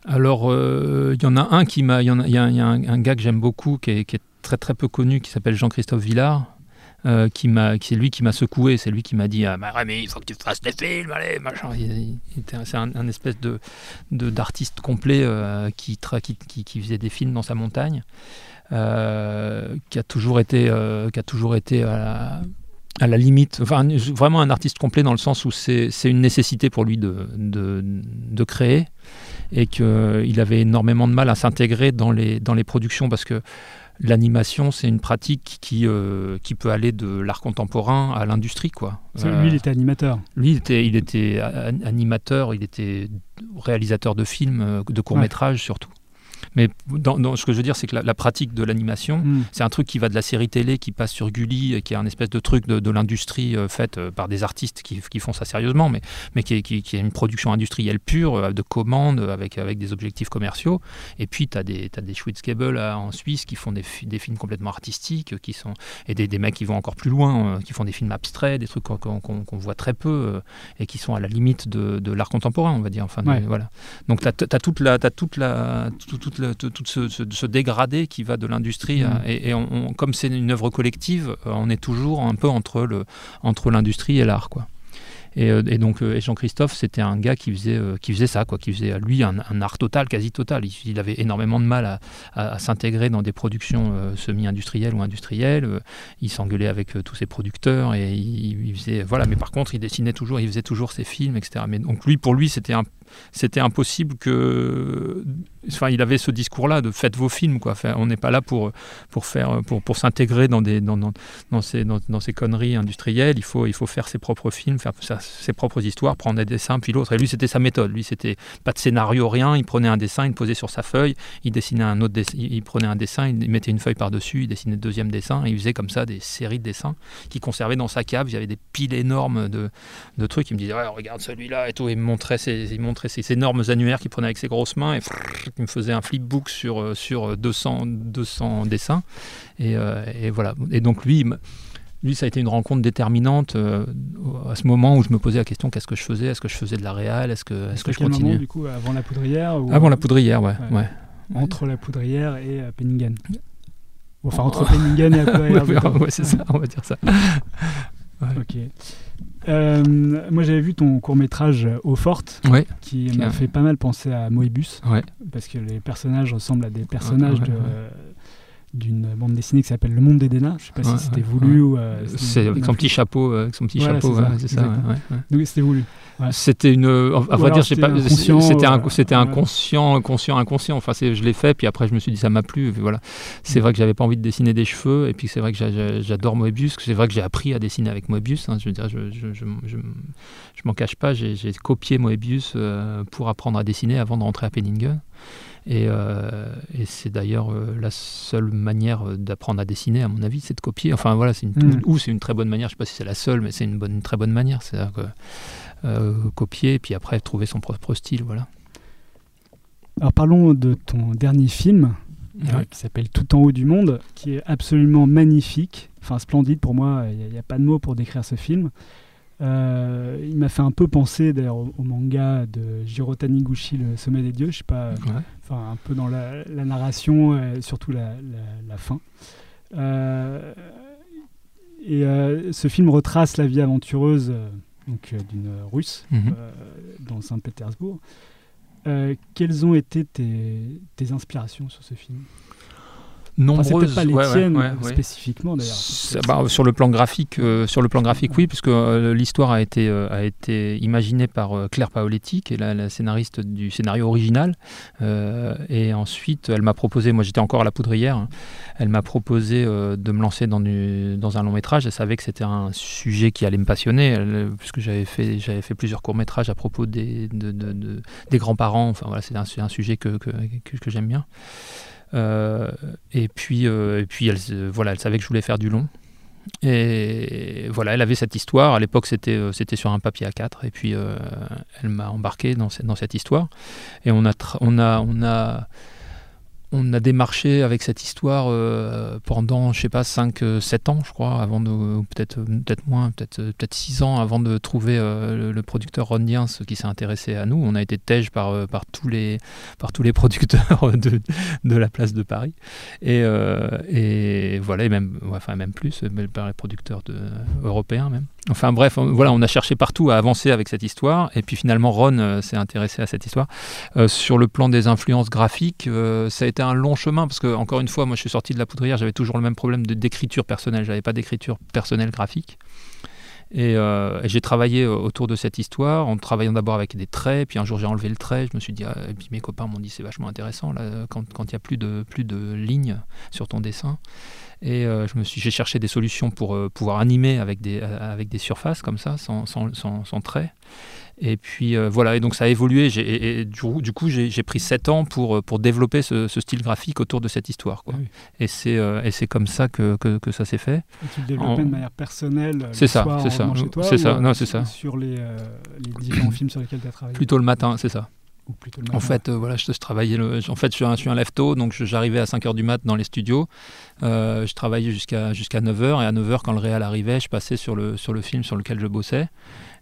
Alors, euh, il y en a un qui m'a. Il y, y y a un, un gars que j'aime beaucoup, qui est, qui est très très peu connu, qui s'appelle Jean-Christophe Villard. Euh, qui m'a, c'est lui qui m'a secoué, c'est lui qui m'a dit ah, bah, Rémi, il faut que tu fasses des films, allez, machin. C'est un, espèce de, d'artiste complet euh, qui, tra- qui, qui, faisait des films dans sa montagne, euh, qui a toujours été, qui a toujours été à la, limite, vraiment un artiste complet dans le sens où c'est, c'est une nécessité pour lui de, de, de créer et qu'il avait énormément de mal à s'intégrer dans les, dans les productions parce que l'animation, c'est une pratique qui, euh, qui peut aller de l'art contemporain à l'industrie. Quoi. Euh, Lui, il était animateur. lui, il était, il était animateur, il était réalisateur de films, euh, de courts-métrages surtout. Mais dans, dans- ce que je veux dire, c'est que la, la pratique de l'animation, Hmm. c'est un truc qui va de la série télé, qui passe sur Gulli, et qui est un espèce de truc de, de l'industrie euh, faite euh, par des artistes qui, qui font ça sérieusement, mais, mais qui, est, qui- qui est une production industrielle pure, euh, de commandes, avec, avec des objectifs commerciaux. Et puis, tu as des, t'as des Schwitzgebel en Suisse qui font des, fi- des films complètement artistiques, euh, qui sont, et des, des mecs qui vont encore plus loin, euh, qui font des films abstraits, des trucs qu'on voit très peu, euh, et qui sont à la limite de, de l'art contemporain, on va dire. Enfin, Ouais. voilà. Donc, tu as, toute la, t'as toute la, toute la- tout, tout ce, ce- ce dégradé qui va de l'industrie. À- et et on- on- comme c'est une œuvre collective, euh, on est toujours un peu entre le entre l'industrie et l'art. quoi. Et, euh, et donc et Jean-Christophe, c'était un gars qui faisait, qui faisait ça, quoi, qui faisait lui un, un art total, quasi total. Il, avait énormément de mal à, à, s'intégrer dans des productions semi-industrielles ou industrielles. il s'engueulait avec tous ses producteurs et il, il, faisait voilà. Mais par contre, il dessinait toujours, il faisait toujours ses films, etc. Mais donc lui, pour lui, c'était un c'était impossible que. Enfin, il avait ce discours-là de faites vos films, quoi. on n'est pas là pour, pour, faire, pour, pour s'intégrer dans, des, dans, dans, dans, ces, dans, ces conneries industrielles. Il faut, il faut faire ses propres films, faire ses propres histoires, prendre des dessins, puis l'autre. Et lui, c'était sa méthode. Lui, c'était pas de scénario, rien. Il prenait un dessin, il le posait sur sa feuille, il dessinait un autre dessin, il prenait un dessin, il mettait une feuille par-dessus, il dessinait le deuxième dessin, et il faisait comme ça des séries de dessins qu'il conservait dans sa cave. Il y avait des piles énormes de, de trucs. Il me disait, regarde celui-là et tout. Il me montrait ses, il montrait ces énormes annuaires qu'il prenait avec ses grosses mains et il me faisait un flipbook sur, euh, sur 200, 200 dessins. Et, euh, et, voilà. Et donc lui, lui, ça a été une rencontre déterminante euh, à ce moment où je me posais la question qu'est-ce que je faisais? Est-ce que je faisais de la réal? Est-ce que, est-ce que je continuais moment, du coup, avant la poudrière ou... Avant la poudrière, ouais. ouais. Entre la poudrière et Penningen. Enfin, entre Penningen et la poudrière. ouais, c'est ça, on va dire ça. Ok. Euh, moi, j'avais vu ton court métrage Eau Forte, qui m'a fait pas mal penser à Moebius, parce que les personnages ressemblent à des personnages de, d'une bande dessinée qui s'appelle Le Monde d'Edena. Je sais pas si c'était voulu ou. Euh, c'est avec son petit chapeau, euh, avec son petit chapeau, c'est ça. Donc c'était voulu. C'était une, à vrai dire, pas, c'était un, c'était inconscient, conscient, inconscient. Enfin, je l'ai fait, puis après je me suis dit ça m'a plu. Voilà, c'est vrai que j'avais pas envie de dessiner des cheveux, et puis c'est vrai que j'adore Moebius. C'est vrai que j'ai appris à dessiner avec Moebius. Hein, je veux dire, je, je, je, je, m'en cache pas. J'ai copié Moebius euh, pour apprendre à dessiner avant de rentrer à Penningen. Et, euh, et c'est d'ailleurs euh, la seule manière d'apprendre à dessiner, à mon avis, c'est de copier. Enfin voilà, c'est une, mm. ou c'est une très bonne manière. Je sais pas si c'est la seule, mais c'est une bonne, une très bonne manière. C'est-à-dire que euh, copier, et puis après trouver son propre style. Voilà. Alors parlons de ton dernier film, euh, qui s'appelle Tout en haut du monde, qui est absolument magnifique, enfin splendide pour moi, il n'y a, pas de mots pour décrire ce film. Euh, il m'a fait un peu penser d'ailleurs au, manga de Jiro Taniguchi, Le Sommet des Dieux, je sais pas, enfin un peu dans la, narration, et surtout la, la fin. et ce film retrace la vie aventureuse donc euh, d'une russe mhm. euh, dans Saint-Pétersbourg. Euh, quelles ont été tes, tes inspirations sur ce film? Nombreuses. Enfin, pas les tiennes spécifiquement d'ailleurs. Bah, sur le plan graphique, sur le plan graphique, oui, puisque l'histoire a été a été imaginée par Claire Paoletti, qui est la, scénariste du scénario original, et ensuite elle m'a proposé, moi j'étais encore à la poudrière, hein, elle m'a proposé euh, de me lancer dans, dans, un long métrage. Elle savait que c'était un sujet qui allait me passionner, puisque j'avais fait, j'avais fait plusieurs courts métrages à propos des, des grands-parents. Enfin voilà, c'est un, un, sujet que, que, que, j'aime bien. Euh, et puis, euh, et puis elle, voilà, elle savait que je voulais faire du long. Et voilà, elle avait cette histoire. À l'époque, c'était c'était sur un papier A4. Et puis, elle m'a embarqué dans, cette, dans cette histoire. Et on a, on a, on a on a démarché avec cette histoire euh, pendant, je sais pas, 5-7 euh, ans, je crois, avant de, peut-être peut moins, peut-être peut-être 6 ans avant de trouver euh, le, producteur Ron Diens qui s'est intéressé à nous. On a été tège par, par, tous, les, par tous les producteurs de, de la place de Paris. Et, et voilà, et même, enfin même plus, par les producteurs de, européens même. Enfin bref, on, voilà, on a cherché partout à avancer avec cette histoire, et puis finalement Ron euh, s'est intéressé à cette histoire. Euh, sur le plan des influences graphiques, euh, ça a été un long chemin, parce que encore une fois, moi je suis sorti de la poudrière, j'avais toujours le même problème d'écriture personnelle, j'avais pas d'écriture personnelle graphique. Et, j'ai travaillé autour de cette histoire en travaillant d'abord avec des traits, puis un jour j'ai enlevé le trait, je me suis dit, ah, et puis mes copains m'ont dit c'est vachement intéressant là, quand il n'y a plus de, plus de lignes sur ton dessin. Et euh, je me suis, j'ai cherché des solutions pour euh, pouvoir animer avec des, euh, avec des surfaces comme ça, sans, sans, sans, trait. Et puis voilà, et donc ça a évolué. et, du, coup, j'ai, pris 7 ans pour, pour développer ce, style graphique autour de cette histoire. Quoi. Et, c'est, et c'est comme ça que, que, que ça s'est fait. Et tu le développais de manière personnelle C'est ça, c'est ça. c'est ça. Non, c'est ça. Sur les, les différents films sur lesquels tu as travaillé? Plutôt le matin, c'est ça. Ou plutôt le En fait, euh, voilà, je, je travaillais. Le, en fait, je suis un, je suis un lève-tôt, donc j'arrivais à 5h du mat dans les studios. Euh, je travaillais jusqu'à jusqu'à 9h, et à 9h, quand le réal arrivait, je passais sur le, sur le film sur lequel je bossais.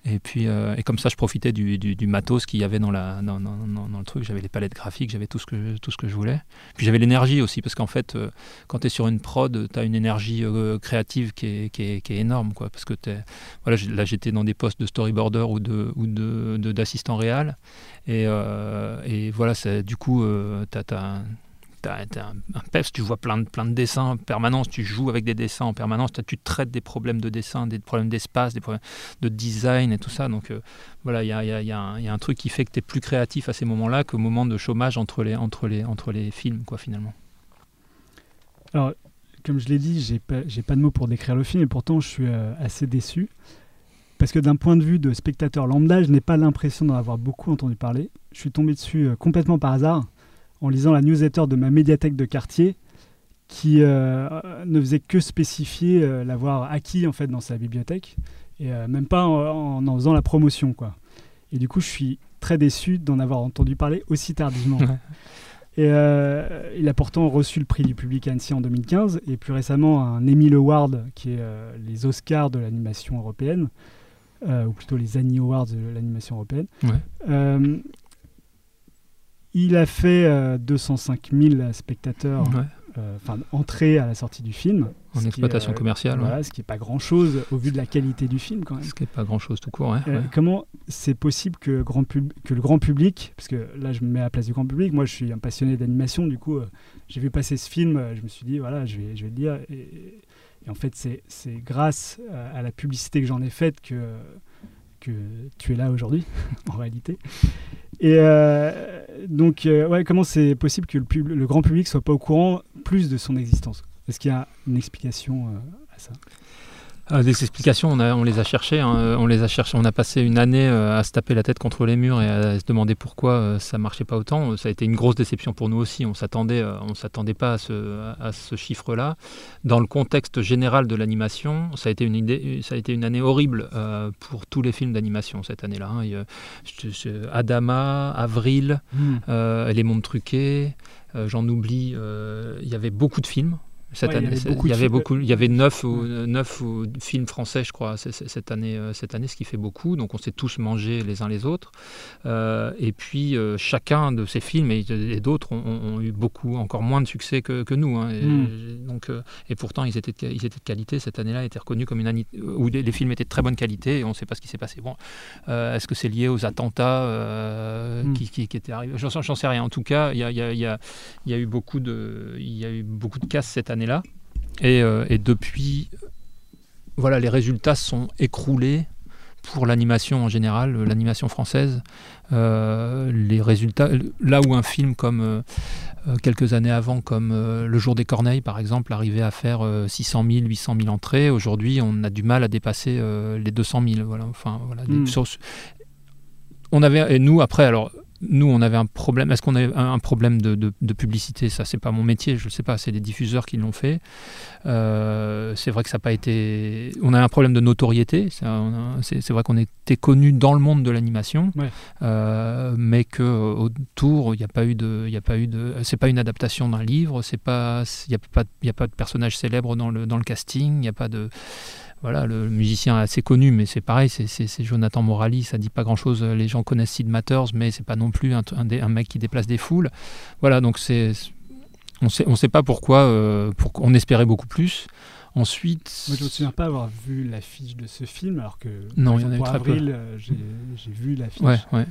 Et puis, euh, et comme ça, je profitais du, du, du matos qu'il y avait dans, la, dans, dans, dans- le truc. J'avais les palettes graphiques, j'avais tout ce que, tout ce que je voulais. Puis j'avais l'énergie aussi, parce qu'en fait, euh, quand tu es sur une prod, tu as une énergie euh, créative qui est, qui, est, qui est énorme. Quoi, parce que t'es- voilà, là, j'étais dans des postes de storyboarder ou de ou de, de- d'assistant réal. Et, euh, et voilà, du coup, euh, tu as, un, un peps, tu vois plein de, plein de dessins en permanence, tu joues avec des dessins en permanence, tu traites des problèmes de dessin, des problèmes d'espace, des problèmes de design et tout ça. Donc voilà, il y a, un truc qui fait que tu es plus créatif à ces moments-là qu'au moment de chômage entre les, entre les, entre les films, quoi, finalement. Alors, comme je l'ai dit, j'ai pas, pas de mots pour décrire le film et pourtant je suis euh, assez déçu. Parce que d'un point de vue de spectateur lambda, je n'ai pas l'impression d'en avoir beaucoup entendu parler. Je suis tombé dessus euh, complètement par hasard en lisant la newsletter de ma médiathèque de quartier qui euh, ne faisait que spécifier euh, l'avoir acquis en fait dans sa bibliothèque et euh, même pas en, en en faisant la promotion quoi. Et du coup, je suis très déçu d'en avoir entendu parler aussi tardivement. Et il a pourtant reçu le prix du public à Annecy en 2015 et plus récemment un Emmy Award qui est les Oscars de l'animation européenne, ou plutôt les Annie Awards de l'animation européenne. Ouais. Euh, il a fait euh, 205 000 spectateurs, Ouais. euh, enfin entrées à la sortie du film. En est, exploitation euh, commerciale, ouais. Ce qui n'est pas grand-chose au vu de la qualité du film quand même. ce qui n'est pas grand-chose tout court. Euh, ouais. Comment c'est possible que, grand pub- que le grand public, parce que là je me mets à la place du grand public, moi je suis un passionné d'animation, du coup euh, j'ai vu passer ce film, euh, je me suis dit voilà, je vais, je vais le dire. Et, et en fait c'est grâce à, à la publicité que j'en ai faite que, que tu es là aujourd'hui, en réalité. Et euh, donc, euh, comment c'est possible que le, le grand public soit pas au courant plus de son existence? Est-ce qu'il y a une explication euh, à ça? Ah, des explications, on, a- on les a cherchées. hein, euh, on les a cherchées. On a passé une année euh, à se taper la tête contre les murs et à se demander pourquoi euh, ça marchait pas autant. Ça a été une grosse déception pour nous aussi. On s'attendait, on s'attendait pas à ce, à ce chiffre-là. Dans le contexte général de l'animation, ça a été une idée, ça a été une année horrible pour tous les films d'animation cette année-là. hein. Adama, Avril, euh, Les Mondes Truqués, j'en oublie. il y avait beaucoup de films. Cette Ouais, il y année, avait c'est- beaucoup il y avait beaucoup, il y avait neuf ou films français, je crois, cette année, euh, cette année, ce qui fait beaucoup. Donc on s'est tous mangés les uns les autres. Euh, et puis euh, chacun de ces films et, et d'autres ont, eu beaucoup, encore moins de succès que, que nous. hein. Et, Mm. donc, euh, et pourtant ils étaient, de, ils étaient de qualité. Cette année-là, étaient reconnus comme une année où les, les films étaient de très bonne qualité. Et on ne sait pas ce qui s'est passé. Bon, est-ce que c'est lié aux attentats euh, Mm. qui, qui, qui étaient arrivés? J'en sais rien. En tout cas, il y a, y a- il y a- il y a eu beaucoup de, il y a eu beaucoup de casses cette année-là. Et, euh, et depuis, voilà, les résultats sont écroulés pour l'animation en général, euh, l'animation française. Euh, les résultats, là où un film comme euh, quelques années avant, comme Le Jour des Corneilles, par exemple, arrivait à faire euh, 600 000, 800 000 entrées, aujourd'hui, on a du mal à dépasser les 200 000. Voilà, enfin, voilà, des- Mm. sur- on avait, et nous, après, alors, nous, on avait un problème. Est-ce qu'on avait un problème de, de- de publicité? Ça, c'est pas mon métier, je ne sais pas. C'est les diffuseurs qui l'ont fait. Euh, c'est vrai que ça n'a pas été. On a un problème de notoriété. C'est vrai qu'on était connu dans le monde de l'animation, Ouais. euh, mais que euh, autour, il n'y a pas eu de, il a pas eu de. C'est pas une adaptation d'un livre. C'est pas, il n'y a pas, il a pas de personnage célèbre dans le dans le casting. Il n'y a pas de voilà, le musicien est assez connu, mais c'est pareil, c'est- Jonathan Morali, ça dit pas grand-chose. Les gens connaissent Sid Matters, mais c'est pas non plus un, un, dé- un mec qui déplace des foules. Voilà, donc c'est on sait on sait pas pourquoi, euh, on espérait beaucoup plus. Ensuite, Moi, je me souviens pas avoir vu l'affiche de ce film, alors que Non, par il y en a eu exemple, pour très peu. Avril, euh, j'ai j'ai vu l'affiche. ouais, ouais.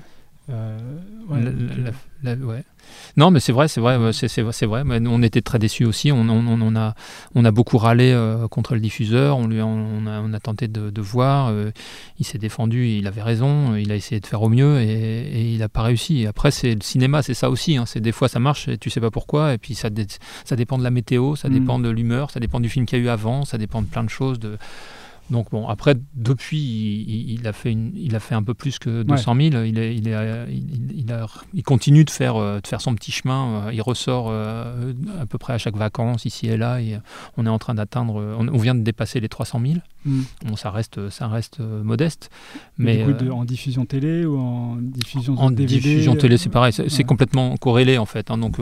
Euh, ouais, La- donc, la- la- ouais. Non, mais c'est vrai, c'est vrai, c'est vrai. Mais on était très déçus aussi. On, on- on- a, on a beaucoup râlé euh, contre le diffuseur. On, lui, on, a, on a tenté de, de voir. euh, il s'est défendu. Il avait raison. Il a essayé de faire au mieux et, et il n'a pas réussi. Et après, c'est le cinéma, c'est ça aussi. hein. C'est des fois ça marche et tu sais pas pourquoi. Et puis ça, dé- ça dépend de la météo, ça Mm. dépend de l'humeur, ça dépend du film qu'il y a eu avant, ça dépend de plein de choses. De... Donc bon, après, depuis, il, a fait une, il a fait un peu plus que 200 000. Il, est, il, est, il, il a, il continue de faire, euh, de faire son petit chemin. euh, Il ressort euh, à peu près à chaque vacances, ici et là. Et on est en train d'atteindre, on, on vient de dépasser les 300 000. Mm. Bon, ça reste, ça reste modeste. Mais, en diffusion télé ou en diffusion En DVD, diffusion télé, c'est pareil. C'est complètement corrélé en fait. Hein. donc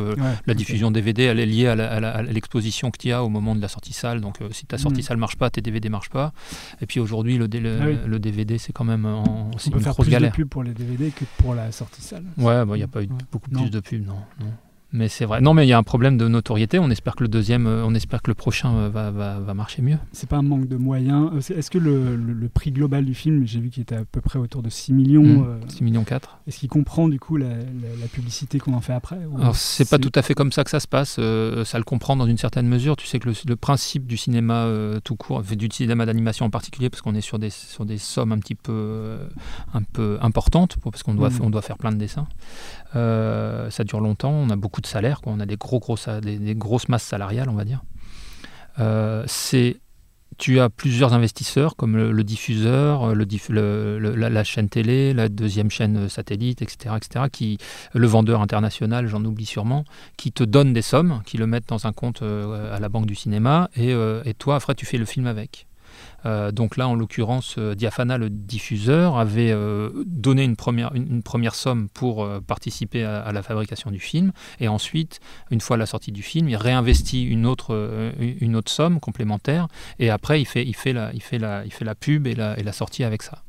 la diffusion DVD, elle est liée à l'exposition que tu as au moment de la sortie salle. Donc si ta sortie mm. salle marche pas, tes DVD marchent pas. Et puis aujourd'hui, le, le, DVD, ah c'est quand même en, une grosse plus galère. de pub pour les DVD que pour la sortie salle. Ouais, il n'y a pas eu beaucoup plus de pubs, non. non. Mais c'est vrai. Non, mais il y a un problème de notoriété. On espère que le deuxième, euh, on espère que le prochain euh, va, va, va marcher mieux. C'est pas un manque de moyens. Euh, est-ce que le, le, prix global du film, j'ai vu qu'il était à peu près autour de 6 millions. 6 mmh. millions 4. Est-ce qu'il comprend du coup la, la, publicité qu'on en fait après Alors c'est pas tout à fait comme ça que ça se passe. ça le comprend dans une certaine mesure. Tu sais que le, principe du cinéma tout court, du cinéma d'animation en particulier, parce qu'on est sur des, sur des sommes un petit peu, un peu importantes, parce qu'on doit, mmh. on doit faire plein de dessins. ça dure longtemps. On a beaucoup de salaire, quoi. on a des, gros, gros, des, grosses masses salariales, on va dire. Euh, tu as plusieurs investisseurs comme le, diffuseur, le, la, chaîne télé, la deuxième chaîne satellite, etc., etc., qui, le vendeur international, j'en oublie sûrement, qui te donne des sommes, qui le mettent dans un compte euh, à la banque du cinéma, et, euh, et toi, après, tu fais le film avec. Euh, donc là, en l'occurrence, euh, Diafana, le diffuseur, avait euh, donné une première, somme pour participer à, la fabrication du film. Et ensuite, une fois la sortie du film, il réinvestit une autre, somme complémentaire. Et après, il fait, la, il fait, la, il fait la pub et la sortie avec ça.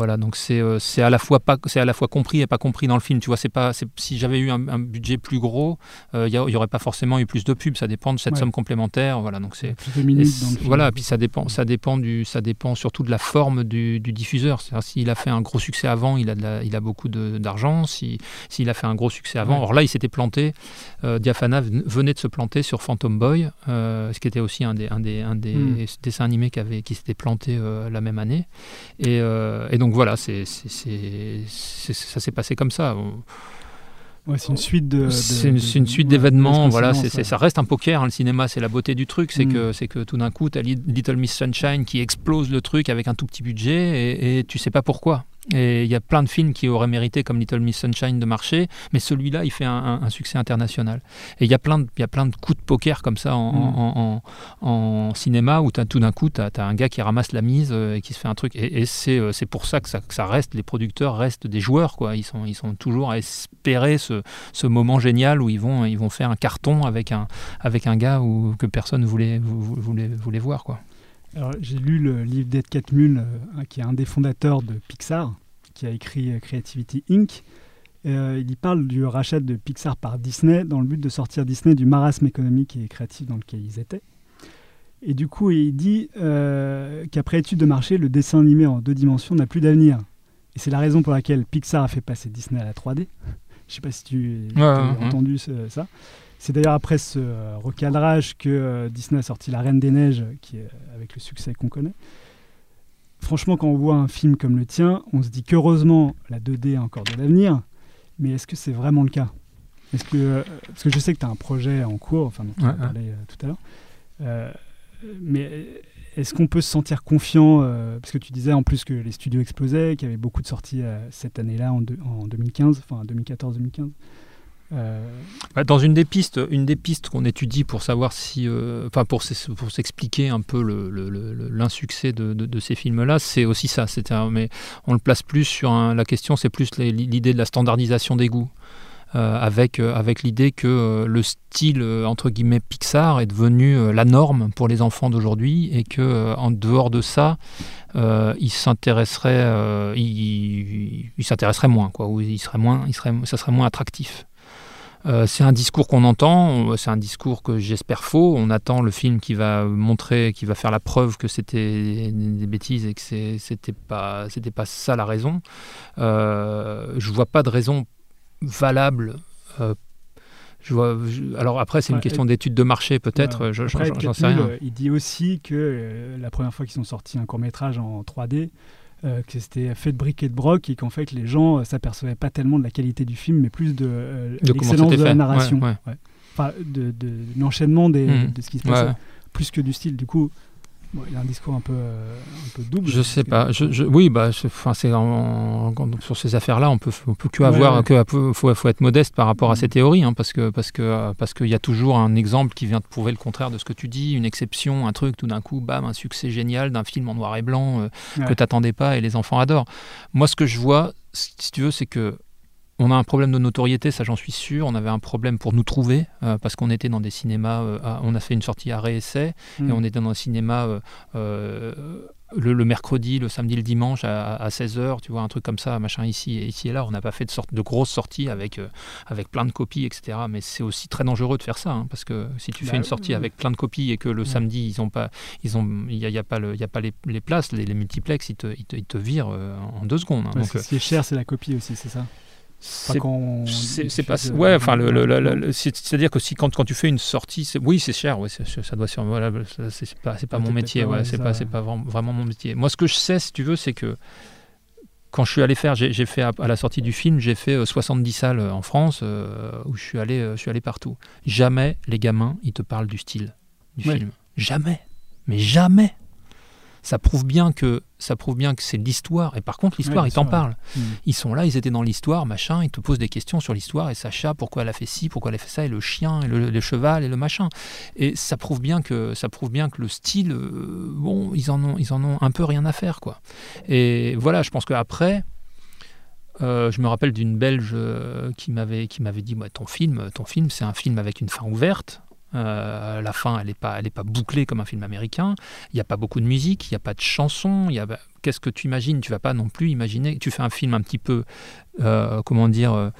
Voilà, donc c'est euh, à la fois pas c'est à la fois compris et pas compris dans le film. Tu vois, c'est pas si j'avais eu un, budget plus gros, euh, il n'y aurait pas forcément eu plus de pubs. Ça dépend de cette somme complémentaire. Voilà, donc c'est voilà, puis ça dépend ça dépend du ça dépend surtout de la forme du, diffuseur. C'est-à-dire s'il a fait un gros succès avant, il a il a beaucoup d'argent. Si s'il a fait un gros succès avant, alors là il s'était planté. Euh, Diafana venait de se planter sur Phantom Boy, ce qui était aussi un des un des, un des hmm. dessins animés qui avait qui s'était planté la même année et, et donc voilà, c'est, ça s'est passé comme ça. c'est une suite de. c'est une, suite d'événements. Voilà, ça reste un poker. Hein, le cinéma, c'est la beauté du truc. C'est mm. que, c'est que tout d'un coup, tu as Little Miss Sunshine qui explose le truc avec un tout petit budget et, et tu sais pas pourquoi. Et il y a plein de films qui auraient mérité, comme Little Miss Sunshine, de marcher, mais celui-là, il fait un, succès international. Et il y, a plein de, il y a plein de coups de poker comme ça en, mm. cinéma, où tout d'un coup, tu as, un gars qui ramasse la mise euh, et qui se fait un truc. Et, euh, c'est pour ça que, ça que, ça reste, les producteurs restent des joueurs. Quoi. Ils, sont, ils sont toujours à espérer ce, ce moment génial où ils vont, ils vont faire un carton avec un, avec un gars où, que personne voulait, voulait, voulait voir. Quoi. J'ai lu le livre d'Ed Catmull, euh, qui est un des fondateurs de Pixar, qui a écrit euh, Creativity Inc. Euh, il y parle du rachat de Pixar par Disney dans le but de sortir Disney du marasme économique et créatif dans lequel ils étaient. Et du coup, il dit qu'après étude de marché, le dessin animé en deux dimensions n'a plus d'avenir. Et c'est la raison pour laquelle Pixar a fait passer Disney à la 3D. Je ne sais pas si tu as entendu ça. C'est d'ailleurs après ce euh, recadrage que euh, Disney a sorti La Reine des Neiges, qui est avec le succès qu'on connaît. Franchement, quand on voit un film comme le tien, on se dit qu'heureusement, la 2D a encore de l'avenir. Mais est-ce que c'est vraiment le cas? Est-ce que, euh, Parce que je sais que tu as un projet en cours, enfin, dont on a parlé tout à l'heure. mais est-ce qu'on peut se sentir confiant Parce que tu disais en plus que les studios explosaient, qu'il y avait beaucoup de sorties cette année-là, en, en 2015, enfin 2014-2015. Euh, dans une des pistes, une des pistes qu'on étudie pour savoir si, euh, enfin pour, s'expliquer un peu l'insuccès de, ces films-là, c'est aussi ça. mais on le place plus sur la question, c'est plus l'idée de la standardisation des goûts. Euh, avec, avec l'idée que le style entre guillemets Pixar est devenu la norme pour les enfants d'aujourd'hui et que en dehors de ça, il s'intéresserait, il, s'intéresserait moins quoi, ou il serait moins, il serait, ça serait moins attractif. Euh, c'est un discours qu'on entend, c'est un discours que j'espère faux. On attend le film qui va montrer, qui va faire la preuve que c'était des bêtises et que c'était pas, c'était pas ça la raison. Euh, je vois pas de raison valable. Euh, je vois, alors après, c'est une question d'étude de marché, peut-être, j'en sais rien. Il dit aussi que euh, la première fois qu'ils ont sorti un court métrage en 3D, euh, que c'était fait de briques et de broc et qu'en fait les gens ne euh, s'apercevaient pas tellement de la qualité du film, mais plus de, euh, l'excellence de la narration. Enfin, de, de l'enchaînement mmh. de ce qui se passait, plus que du style. Du coup, Bon, il a un discours un peu, euh, un peu double. Je sais pas. que- Je, je- oui, bah, c'est en- sur ces affaires-là, on peut, on peut que Ouais, avoir, ouais. que un peu- faut, faut être modeste par rapport à ces Mhm. théories, hein, parce que parce que euh, parce qu'il y a toujours un exemple qui vient te prouver le contraire de ce que tu dis, une exception, un truc, tout d'un coup, bam, un succès génial d'un film en noir et blanc euh, que Ouais. t'attendais pas et les enfants adorent. Moi, ce que je vois, si tu veux, c'est que on a un problème de notoriété, ça j'en suis sûr. On avait un problème pour nous trouver euh, parce qu'on était dans des cinémas. euh, à- on a fait une sortie à réessai et on était dans un cinéma euh, le, le mercredi, le samedi, le dimanche à, 16h, tu vois, un truc comme ça, machin ici et ici et là. On n'a pas fait de, sorte, de grosses sorties avec, euh, avec plein de copies, etc. Mais c'est aussi très dangereux de faire ça hein, parce que si tu Bah fais une oui, sortie oui. avec plein de copies et que le Ouais. samedi, ils ont pas, ils ont, il n'y a, y a pas, le, y a pas les, les places, les, les multiplex, ils te, ils te, ils te virent euh, en deux secondes. hein. Ouais, Donc, ce qui est cher, c'est la copie aussi, c'est ça? C'est Pas euh, ouais enfin le, le- le- non. le- c'est à dire que si quand, quand tu fais une sortie c'est- oui c'est cher ouais, ça doit voilà c'est pas c'est pas Ouais, mon métier ouais, c'est pas c'est pas vraiment, mon métier. Moi ce que je sais si tu veux c'est que quand je suis allé faire j'ai fait à, à la sortie du film j'ai fait euh, 70 salles euh, en France euh, où je suis allé euh, je suis allé partout. Jamais les gamins ils te parlent du style du Ouais. film. Jamais. Mais jamais ça prouve bien que ça prouve bien que c'est l'histoire et par contre l'histoire ils t'en parlent Mm. ils sont là, ils étaient dans l'histoire, machin, ils te posent des questions sur l'histoire, et Sacha, pourquoi elle a fait ci, pourquoi elle a fait ça, et le chien, et le, le cheval, et le machin. Et ça prouve bien que, ça prouve bien que le style, euh, bon, ils en, ont, ils en ont un peu rien à faire, quoi. Et voilà, je pense qu'après, euh, je me rappelle d'une Belge euh, qui m'avait qui m'avait dit, ton film, ton film, c'est un film avec une fin ouverte. Euh, la fin, elle n'est pas, pas bouclée comme un film américain. Il n'y a pas beaucoup de musique, il n'y a pas de chansons. Il y a, qu'est-ce que tu imagines? Tu vas pas non plus imaginer. Tu fais un film un petit peu, euh, comment dire, euh,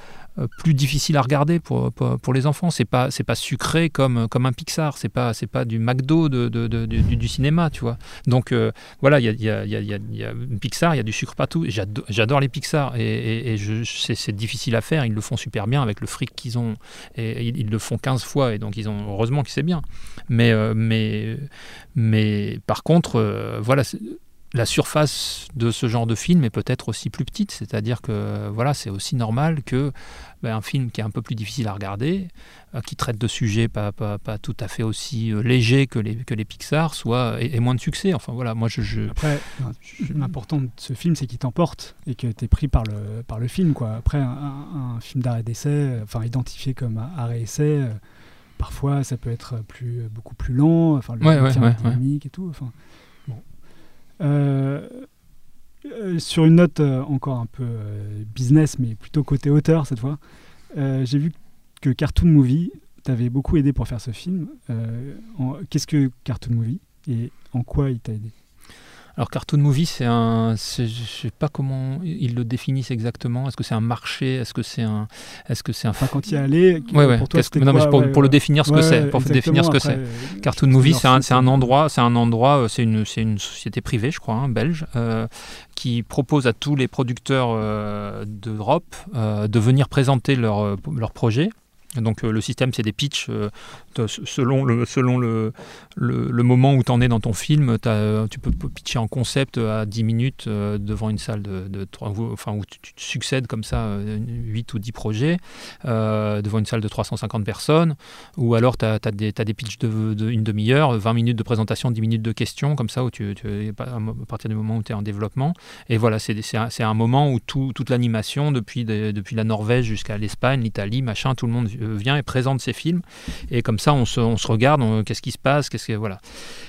plus difficile à regarder pour, pour, les enfants. C'est pas, c'est pas sucré comme, comme un Pixar. C'est pas, c'est pas du McDo de, de- du, cinéma, tu vois. Donc euh, voilà, il y a, y, a, y, a, y Pixar, il y a du sucre partout. J'adore, les Pixar et, c'est, difficile à faire. Ils le font super bien avec le fric qu'ils ont et ils, le font 15 fois et donc ils ont heureusement que c'est bien. Mais, euh, mais, mais par contre, euh, voilà. La surface de ce genre de film est peut-être aussi plus petite, c'est-à-dire que voilà, c'est aussi normal que ben, un film qui est un peu plus difficile à regarder, euh, qui traite de sujets pas, pas, pas tout à fait aussi euh, légers que les, que les Pixar, soit ait moins de succès. Enfin voilà, moi je, je- Après, l'important de ce film, c'est qu'il t'emporte et que tu es pris par le, par le film. Quoi. Après, un, un- un film d'arrêt d'essai, euh, enfin identifié comme un arrêt essai, euh, parfois ça peut être plus, beaucoup plus lent, enfin, le Ouais, film ouais, ouais, et tout. Enfin, sur une note euh, encore un peu euh, business, mais plutôt côté auteur cette fois, euh, j'ai vu que Cartoon Movie t'avait beaucoup aidé pour faire ce film. Euh, Qu'est-ce que Cartoon Movie et en quoi il t'a aidé? Alors Cartoon Movie, c'est un, je sais pas comment ils le définissent exactement. Est-ce que c'est un marché? Est-ce que c'est un, est-ce que c'est un Enfin, quand tu y Ouais, ouais. pour toi, que- mais pour, Ouais, pour le définir ce que c'est, pour définir ce que c'est. Euh, Cartoon Movie, c'est un, euh, endroit, c'est un endroit, euh, c'est une, c'est une société privée, je crois, hein, belge, euh, qui propose à tous les producteurs euh, d'Europe euh, de venir présenter leur, leur projet. Donc euh, le système, c'est des pitchs euh, selon le, selon le, le, moment où tu en es dans ton film. t'as, euh, tu peux pitcher en concept à 10 minutes devant une salle de, de enfin, où tu, succèdes comme ça euh, 8 ou 10 projets devant une salle de 350 personnes. Ou alors tu as, des, t'as des pitchs de, demi-heure, 20 minutes de présentation, 10 minutes de questions, comme ça, où tu, à partir du moment où tu es en développement. Et voilà, c'est, un, un moment où tout, toute l'animation, depuis, depuis la Norvège jusqu'à l'Espagne, l'Italie, machin, tout le monde vient et présente ses films. Et comme ça, on se, regarde, qu'est-ce qui se passe, qu'est-ce que, voilà.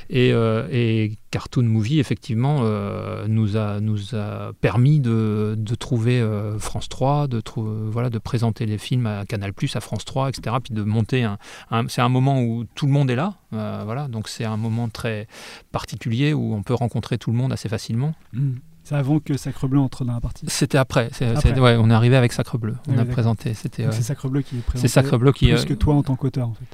Et, euh, et Cartoon Movie, effectivement, euh, nous, a, nous a permis de, de trouver euh, France 3, de, voilà, de présenter les films à Canal+, à France 3, etc. Puis de monter un... c'est un moment où tout le monde est là, euh, voilà. Donc c'est un moment très particulier où on peut rencontrer tout le monde assez facilement. hmm. C'est avant que Sacre Bleu entre dans la partie. C'était après. c'est- Après. c'est- ouais, on est arrivé avec Sacre Bleu. On Ouais, a d'accord. présenté. C'était. C'est Sacre Bleu qui est présenté. C'est Sacre Bleu qui. Plus euh, que toi en tant qu'auteur, en fait.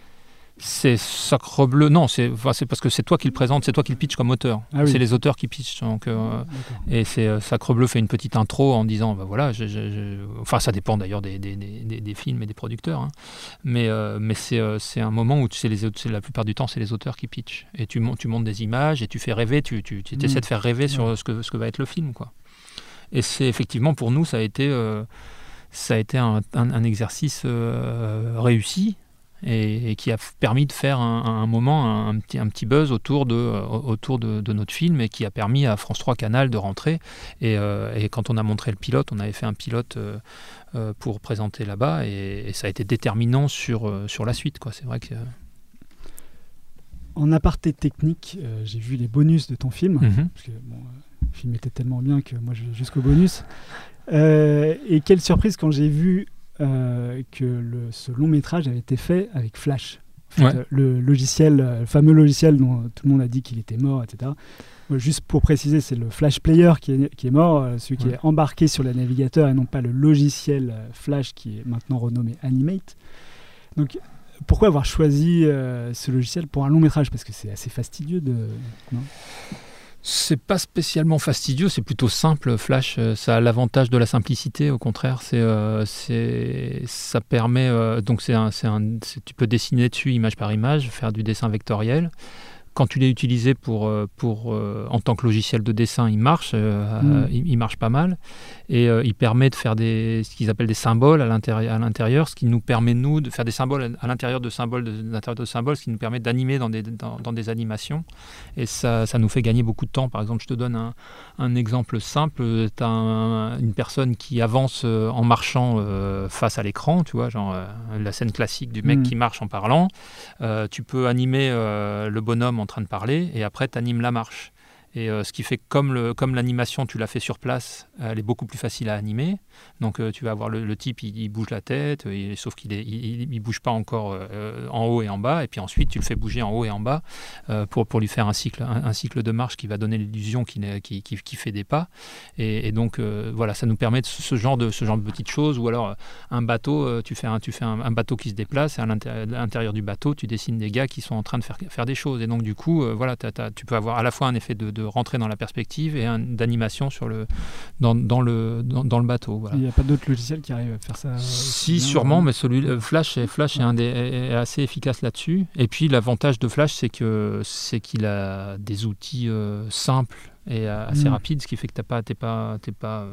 C'est Sacre Bleu. Non, c'est enfin, parce que c'est toi qui le présente, c'est toi qui le pitch comme auteur. Ah oui. C'est les auteurs qui pitchent. Donc, euh, et c'est euh, Sacre Bleu fait une petite intro en disant, bah voilà, je- je- je- enfin ça dépend d'ailleurs des, des, des- des- des films et des producteurs, hein. mais, euh, mais c'est euh, c'est un moment où les, la plupart du temps c'est les auteurs qui pitchent. Et tu, mon- tu montes des images et tu fais rêver, tu, tu, tu essaies de faire rêver sur ce que, ce que va être le film. Quoi. Et c'est effectivement pour nous, ça a été, ça a été un, un- un exercice réussi. Et, qui a permis de faire un, moment un, petit, un petit buzz autour, de, autour de, notre film et qui a permis à France 3 Canal de rentrer. Et, quand on a montré le pilote, on avait fait un pilote pour présenter là-bas et, ça a été déterminant sur, sur la suite. C'est vrai que. En aparté technique, j'ai vu les bonus de ton film. Mhm. Parce que, le film était tellement bien que moi je vais jusqu'au bonus. et quelle surprise quand j'ai vu euh, que le, ce long métrage avait été fait avec Flash. Le logiciel, euh, le fameux logiciel dont tout le monde a dit qu'il était mort, etc. Juste pour préciser, c'est le Flash Player qui est, qui est mort, euh, celui qui est embarqué sur le navigateur et non pas le logiciel Flash qui est maintenant renommé Animate. Donc, pourquoi avoir choisi ce logiciel pour un long métrage? Parce que c'est assez fastidieux de. C'est pas spécialement fastidieux, c'est plutôt simple. Flash, euh, ça a l'avantage de la simplicité. Au contraire, c'est, euh, ça permet euh, donc c'est un, tu peux dessiner dessus image par image, faire du dessin vectoriel quand tu l'as utilisé pour, euh, pour, euh, en tant que logiciel de dessin, il marche, euh, mm. il, marche pas mal. Et il permet de faire des, ce qu'ils appellent des symboles à l'intérieur, ce qui nous permet, nous, de faire des symboles à l'intérieur de symboles, de, l'intérieur de symboles, ce qui nous permet d'animer dans des, dans, dans, des animations. Et ça, ça nous fait gagner beaucoup de temps. Par exemple, je te donne un, un exemple simple. Tu as une personne qui avance en marchant face à l'écran, tu vois, genre la scène classique du mec mm. qui marche en parlant. tu peux animer le bonhomme en train de parler et après tu animes la marche. Et euh, ce qui fait le, comme l'animation, tu l'as fait sur place, elle est beaucoup plus facile à animer. Donc euh, tu vas avoir le, type, il, bouge la tête, euh, sauf qu'il ne bouge pas encore en haut et en bas. Et puis ensuite, tu le fais bouger en haut et en bas pour, lui faire un cycle, un, cycle de marche qui va donner l'illusion qu'il qui, qui, qui, fait des pas. Et, donc voilà, ça nous permet ce genre de, petites choses. Ou alors un bateau, tu fais, un, bateau qui se déplace et à l'intérieur du bateau, tu dessines des gars qui sont en train de faire, faire des choses. Et donc du coup, voilà, tu peux avoir à la fois un effet de rentrer dans la perspective et d'animation sur le, dans, dans le, dans, le bateau. Il n'y a pas d'autres logiciels qui arrivent à faire ça Si, sûrement, mais celui, euh, Flash, est, Flash est, un des, est assez efficace là-dessus. Et puis l'avantage de Flash, c'est qu'il a des outils euh, simples et euh, assez mm. rapides, ce qui fait que tu n'es pas... T'es pas, pas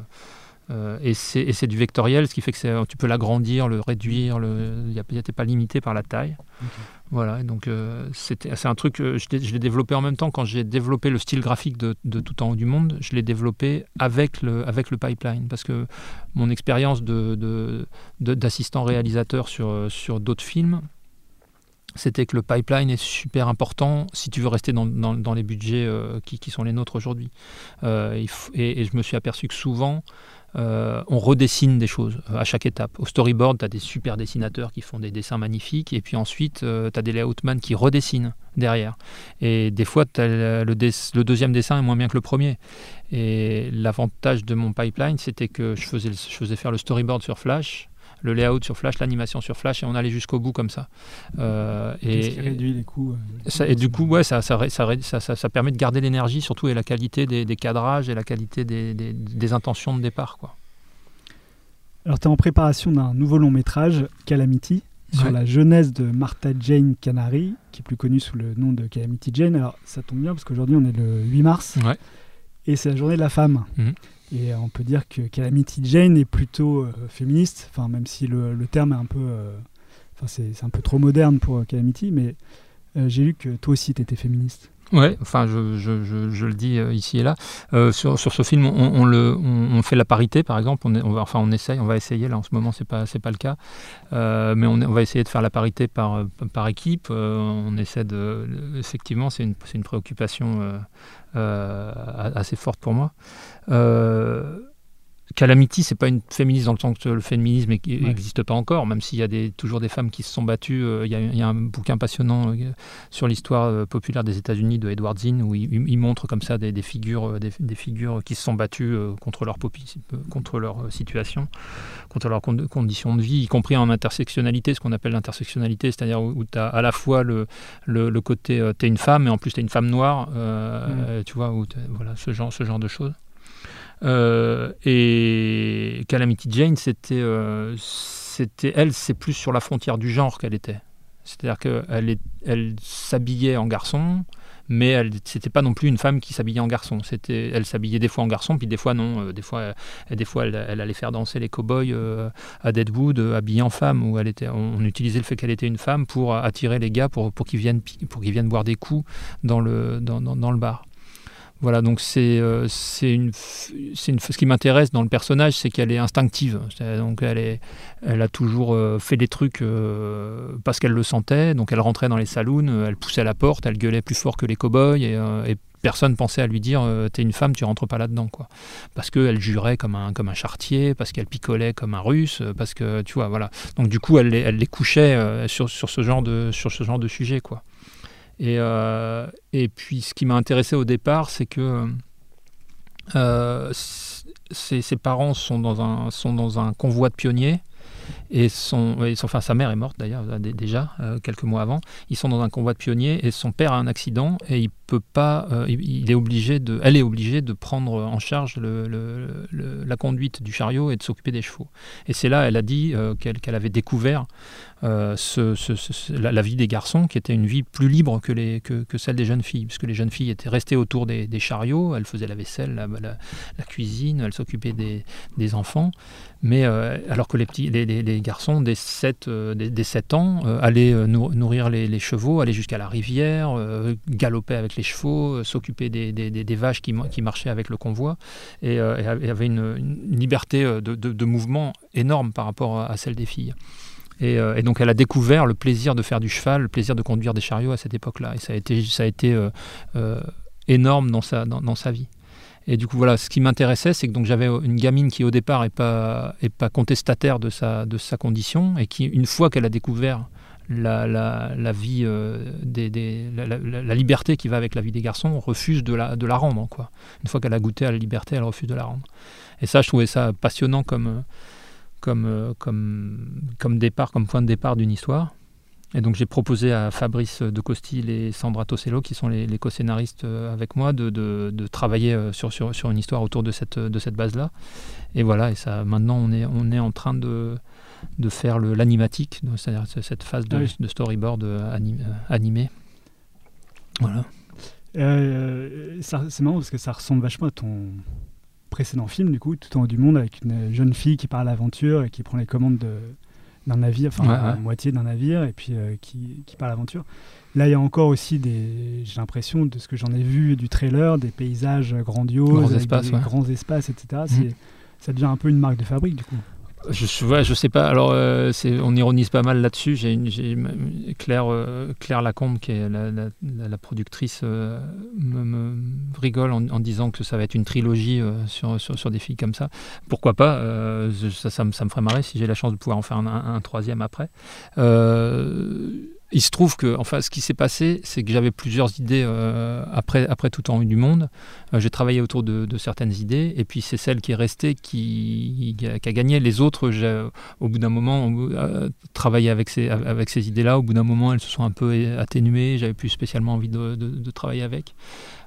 euh, et c'est du vectoriel, ce qui fait que tu peux l'agrandir, le réduire, tu n'es pas limité par la taille. Voilà, et donc euh, c'est un truc, que je l'ai développé en même temps quand j'ai développé le style graphique de, Tout en haut du monde, je l'ai développé avec le, avec le pipeline, parce que mon expérience d'assistant de, réalisateur sur, sur d'autres films, c'était que le pipeline est super important si tu veux rester dans, dans, les budgets euh, qui, qui, sont les nôtres aujourd'hui. et, et, je me suis aperçu que souvent, euh, on redessine des choses euh, à chaque étape. Au storyboard, tu as des super dessinateurs qui font des dessins magnifiques, et puis ensuite, euh, tu as des layoutman qui redessinent derrière. Et des fois, le, deuxième dessin est moins bien que le premier. Et l'avantage de mon pipeline, c'était que je faisais, je faisais faire le storyboard sur Flash, le layout sur Flash, l'animation sur Flash, et on allait jusqu'au bout comme ça. Euh, et, qui réduit les coûts. ça, et du coup, ouais, ça, ça, ça, ça permet de garder l'énergie, surtout et la qualité des, cadrages et la qualité des, des, intentions de départ. Quoi. Alors, tu es en préparation d'un nouveau long métrage, Calamity, sur la jeunesse de Martha Jane Canary, qui est plus connue sous le nom de Calamity Jane. Alors, ça tombe bien parce qu'aujourd'hui, on est le 8 mars. Et c'est la journée de la femme. Mhm. Et on peut dire que Calamity Jane est plutôt euh, féministe, enfin, même si le, terme est un peu. Euh, enfin, c'est un peu trop moderne pour Calamity, mais euh, j'ai lu que toi aussi tu étais féministe. Ouais, enfin, je, je, je, le dis ici et là. sur, sur, ce film, on, on le, on, fait la parité, par exemple. On, va, enfin, on essaye, on va essayer. Là, en ce moment, c'est pas, c'est pas le cas, mais on, va essayer de faire la parité par, par équipe. on essaie de, effectivement, c'est une, une, préoccupation assez forte pour moi. Euh, Calamity, c'est pas une féministe dans le sens que le féminisme n'existe pas encore, même s'il y a des, toujours des femmes qui se sont battues. Euh, il y, a un bouquin passionnant euh, sur l'histoire populaire des États-Unis de Edward Zinn où il, montre comme ça des, figures, des, figures qui se sont battues contre leur, contre leur situation, contre leurs conditions de vie, y compris en intersectionnalité, ce qu'on appelle l'intersectionnalité, c'est-à-dire où, tu as à la fois le, le, côté tu es une femme, mais en plus tu es une femme noire, mm. tu vois, voilà, ce genre, ce genre de choses. Euh, et Calamity Jane, c'était, euh, c'était elle, c'est plus sur la frontière du genre qu'elle était. C'est-à-dire qu'elle elle s'habillait en garçon, mais elle c'était pas non plus une femme qui s'habillait en garçon. C'était, elle s'habillait des fois en garçon, puis des fois non. des fois, des fois elle, allait faire danser les cow-boys à Deadwood habillée en femme, où on, utilisait le fait qu'elle était une femme pour attirer les gars pour, qu'ils viennent, pour qu'ils viennent boire des coups dans le, dans le bar. Voilà, donc c'est euh, une, une, ce qui m'intéresse dans le personnage, c'est qu'elle est instinctive. donc elle, est, elle a toujours euh, fait des trucs euh, parce qu'elle le sentait. Donc elle rentrait dans les saloons, elle poussait la porte, elle gueulait plus fort que les cow-boys et, et personne pensait à lui dire t'es une femme, tu rentres pas là-dedans quoi. Parce qu'elle jurait comme un comme un chartier, parce qu'elle picolait comme un russe, parce que tu vois voilà. Donc du coup elle elle les couchait sur, sur ce genre de sur ce genre de sujet quoi. Et, euh, et puis ce qui m'a intéressé au départ, c'est que euh, ses, parents sont dans, un, sont dans un convoi de pionniers. Et son, enfin, sa mère est morte d'ailleurs déjà euh, quelques mois avant. Ils sont dans un convoi de pionniers et son père a un accident et il peut pas, il, est obligé de, elle est obligée de prendre en charge le, la conduite du chariot et de s'occuper des chevaux. Et c'est là, elle a dit qu'elle avait découvert euh, la, vie des garçons, qui était une vie plus libre que, celle des jeunes filles, puisque les jeunes filles étaient restées autour des, chariots, elles faisaient la vaisselle, la, cuisine, elles s'occupaient des, enfants, mais euh, alors que les, petits, garçons des 7, euh, des, 7 ans allaient nourrir les, chevaux, allaient jusqu'à la rivière, galoper avec les chevaux, s'occuper des, vaches qui, qui, marchaient avec le convoi, et, avaient une, liberté de, mouvement énorme par rapport à celle des filles. Euh, et, donc elle a découvert le plaisir de faire du cheval, le plaisir de conduire des chariots à cette époque-là. Et ça a été, ça a été euh, euh, énorme dans sa, dans, sa vie. Et du coup, voilà, ce qui m'intéressait, c'est que j'avais une gamine qui au départ n'est pas, est pas contestataire de sa, de sa condition et qui, une fois qu'elle a découvert la, la, la vie, des, des la, liberté qui va avec la vie des garçons, refuse de la, de la rendre. Quoi. Une fois qu'elle a goûté à la liberté, elle refuse de la rendre. Et ça, je trouvais ça passionnant comme, comme, euh, comme, comme départ, comme point de départ d'une histoire. Et donc j'ai proposé à Fabrice de Costil et Sandra Tosello, qui sont les, co-scénaristes euh, avec moi, de, de, travailler euh, sur, sur, sur, une histoire autour de cette, de cette base-là. Et voilà, et ça, maintenant on est, on est en train de, de faire l'animatique, c'est-à-dire cette phase de, ah de storyboard animé. Voilà. c'est marrant parce que ça ressemble vachement à ton, précédent film, du coup, tout en haut du monde, avec une jeune fille qui part à l'aventure et qui prend les commandes d'un navire, enfin la moitié d'un navire, et puis euh, qui, qui, part à l'aventure. Là, il y a encore aussi des, j'ai l'impression de ce que j'en ai vu du trailer, des paysages grandioses, grands espaces, des grands espaces, etc. Mmh. Ça devient un peu une marque de fabrique, du coup. Je, ouais, je sais pas. Alors, euh, on ironise pas mal là-dessus. J'ai Claire, euh, Claire Lacombe, qui est la, productrice, euh, me, rigole en, disant que ça va être une trilogie sur, sur, des filles comme ça. Pourquoi pas ça, ça, me, ferait marrer si j'ai la chance de pouvoir en faire un, un troisième après il se trouve que, enfin, ce qui s'est passé, c'est que j'avais plusieurs idées euh, après, après tout en du monde. Euh, j'ai travaillé autour de, certaines idées, et puis c'est celle qui est restée qui, a, gagné. Les autres, au bout d'un moment, euh, travaillé avec ces, avec ces idées-là. Au bout d'un moment, elles se sont un peu atténuées. J'avais plus spécialement envie de, de travailler avec.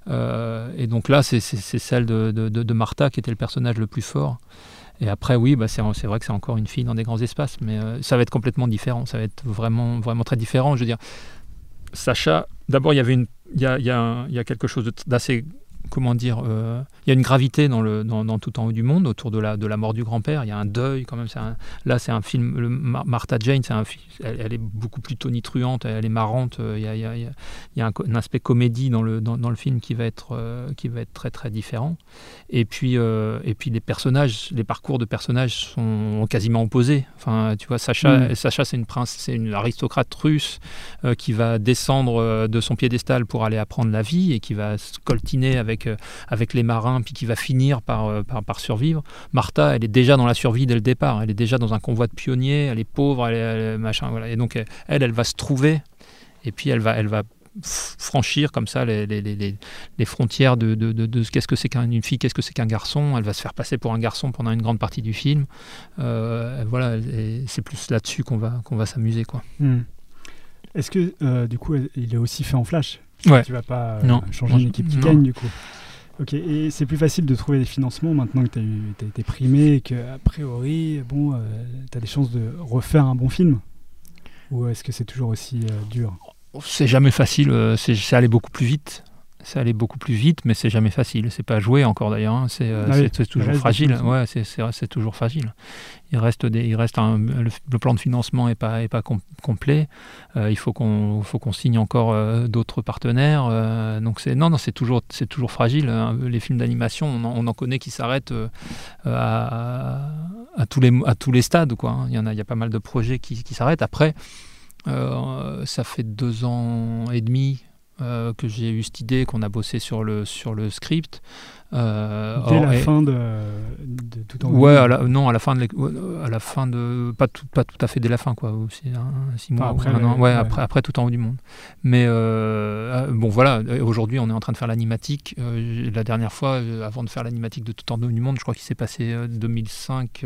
et donc là, c'est celle de, Martha qui était le personnage le plus fort. Et après, oui, bah c'est vrai que c'est encore une fille dans des grands espaces, mais euh, ça va être complètement différent. Ça va être vraiment, vraiment très différent. Je veux dire, Sacha, d'abord, il y avait il y a, y a quelque chose d'assez comment dire, euh, il y a une gravité dans, le, dans, tout en haut du monde autour de la, de la mort du grand-père. Il y a un deuil quand même. là, c'est un film. Le, Martha Jane, c'est un, elle, elle, est beaucoup plus tonitruante, elle est marrante. Il y a, il y a, il y a un, aspect comédie dans le, dans, le film qui va, être, euh, qui va être très très différent. Et puis, euh, et puis les personnages, les parcours de personnages sont quasiment opposés. Enfin, tu vois, Sacha, mm. Sacha c'est une prince, c'est une aristocrate russe qui va descendre de son piédestal pour aller apprendre la vie et qui va se coltiner avec euh, avec, les marins, puis qui va finir euh, par, survivre. Martha, elle est déjà dans la survie dès le départ. Elle est déjà dans un convoi de pionniers, elle est pauvre, elle machin. Voilà. Et donc, elle, elle va se trouver, et puis elle va, elle va franchir comme ça les, frontières de, de, qu'est-ce que c'est qu'une fille, qu'est-ce que c'est qu'un garçon. Elle va se faire passer pour un garçon pendant une grande partie du film. Euh, voilà, c'est plus là-dessus qu'on va, s'amuser. Hmm. Est-ce que du coup, il est aussi fait en flash? Ouais. Tu vas pas euh, changer une équipe qui gagne du coup. Ok, et c'est plus facile de trouver des financements maintenant que tu as, été primé et qu'a priori, bon, euh, tu as des chances de refaire un bon film? Ou est-ce que c'est toujours aussi euh, dur? C'est jamais facile, euh, c'est c'est aller beaucoup plus vite. C'est aller beaucoup plus vite, mais c'est jamais facile. C'est pas joué encore d'ailleurs. hein. C'est euh, Ah c'est- oui, toujours fragile. Ouais, c'est toujours fragile. Il reste des, il reste un- le, le plan de financement est pas est pas com- complet. Euh, il faut qu'on faut qu'on signe encore euh, d'autres partenaires. euh, donc c'est non non c'est toujours c'est toujours fragile. hein. Les films d'animation, on, en- on en connaît qui s'arrêtent à, à tous les à tous les stades quoi. hein. Il y en a il y a pas mal de projets qui, qui s'arrêtent. Après, euh, ça fait deux ans et demi euh, que j'ai eu cette idée, qu'on a bossé sur le sur le script. Euh, Dès or- la et- fin de, de tout en Ouais, à la- non, à la fin de, ouais, à la fin de, pas tout, pas tout à fait dès la fin, quoi. C'est un, six mois, après un an. ouais, ouais. après, après tout en haut du monde. Mais euh, euh, bon, voilà. euh, Aujourd'hui, on est en train de faire l'animatique. Euh, la dernière fois, euh, avant de faire l'animatique de tout en haut du monde, je crois qu'il s'est passé euh, 2005.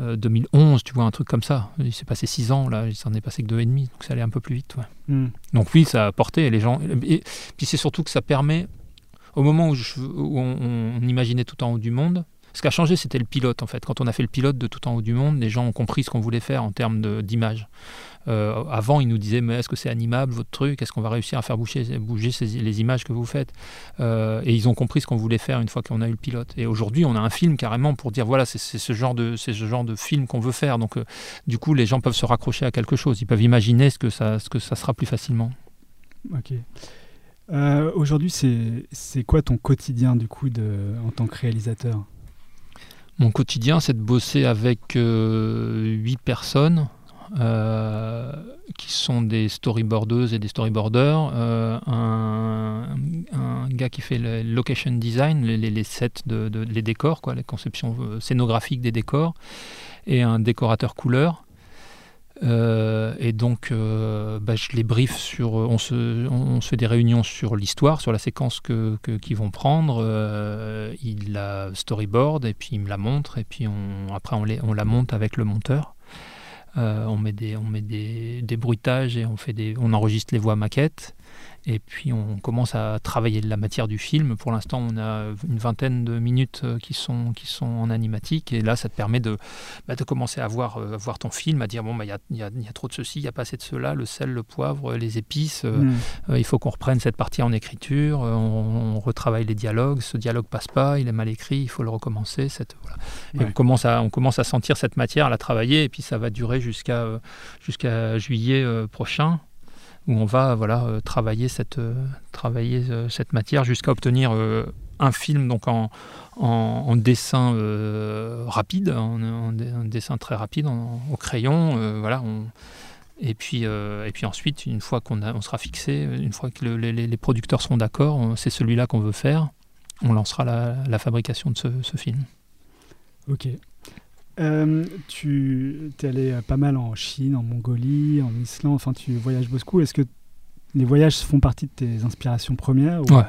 Euh, euh, 2011, tu vois, un truc comme ça. Il s'est passé six ans, là, il s'en est passé que deux et demi, donc ça allait un peu plus vite. Ouais. Hmm. Donc oui, ça a apporté et les gens. Et puis c'est surtout que ça permet, au moment où, je- où on, on imaginait tout en haut du monde, ce qui a changé, c'était le pilote en fait. Quand on a fait le pilote de tout en haut du monde, les gens ont compris ce qu'on voulait faire en termes d'image. Euh, avant, ils nous disaient mais est-ce que c'est animable votre truc? Est-ce qu'on va réussir à faire bouger, bouger les images que vous faites? Euh, Et ils ont compris ce qu'on voulait faire une fois qu'on a eu le pilote. Et aujourd'hui, on a un film carrément pour dire voilà, c'est ce genre de ce genre de film qu'on veut faire. Donc euh, du coup, les gens peuvent se raccrocher à quelque chose. Ils peuvent imaginer ce que ça ce que ça sera plus facilement. Ok. Aujourd'hui, c'est quoi ton quotidien du coup en tant que réalisateur? Mon quotidien, c'est de bosser avec euh, huit personnes euh, qui sont des storyboardeuses et des storyboarders. euh, un, un gars qui fait le location design, les, les- sets, de, de- les décors, quoi, les conceptions euh, scénographiques des décors, et un décorateur couleur. Euh, et donc, euh, bah, je les brief sur. On se, on se fait des réunions sur l'histoire, sur la séquence que, que- qu'ils vont prendre. Euh, il la storyboard et puis il me la montre. Et puis après, on, la monte avec le monteur. Euh, on met, des, on met des bruitages et on, fait des, on enregistre les voix maquettes. Et puis on commence à travailler la matière du film. Pour l'instant, on a une vingtaine de minutes euh, qui sont, qui sont en animatique. Et là, ça te permet de, bah, de commencer à voir, euh, à voir ton film, à dire bon, bah, il y, a, y a- y a trop de ceci, il n'y a pas assez de cela, le sel, le poivre, les épices. euh, euh, il faut qu'on reprenne cette partie en écriture, on, on retravaille les dialogues, ce dialogue passe pas, il est mal écrit, il faut le recommencer. Cette, voilà. Et on, commence à, on commence à sentir cette matière, à la travailler, et puis ça va durer jusqu'à jusqu'à juillet prochain, où on va voilà, euh, travailler, cette, euh, travailler euh, cette matière jusqu'à obtenir un film donc en, dessin rapide, en, en dessin très rapide, en- au crayon. voilà, on, et puis, et puis ensuite, une fois qu'on on sera fixé, une fois que le- les, producteurs seront d'accord, c'est celui-là qu'on veut faire, on lancera la, la fabrication de ce, ce film. Ok. Euh, tu es allé euh, pas mal en Chine, en Mongolie, en Islande, enfin tu voyages beaucoup. Est-ce que les voyages font partie de tes inspirations premières ou- Ouais.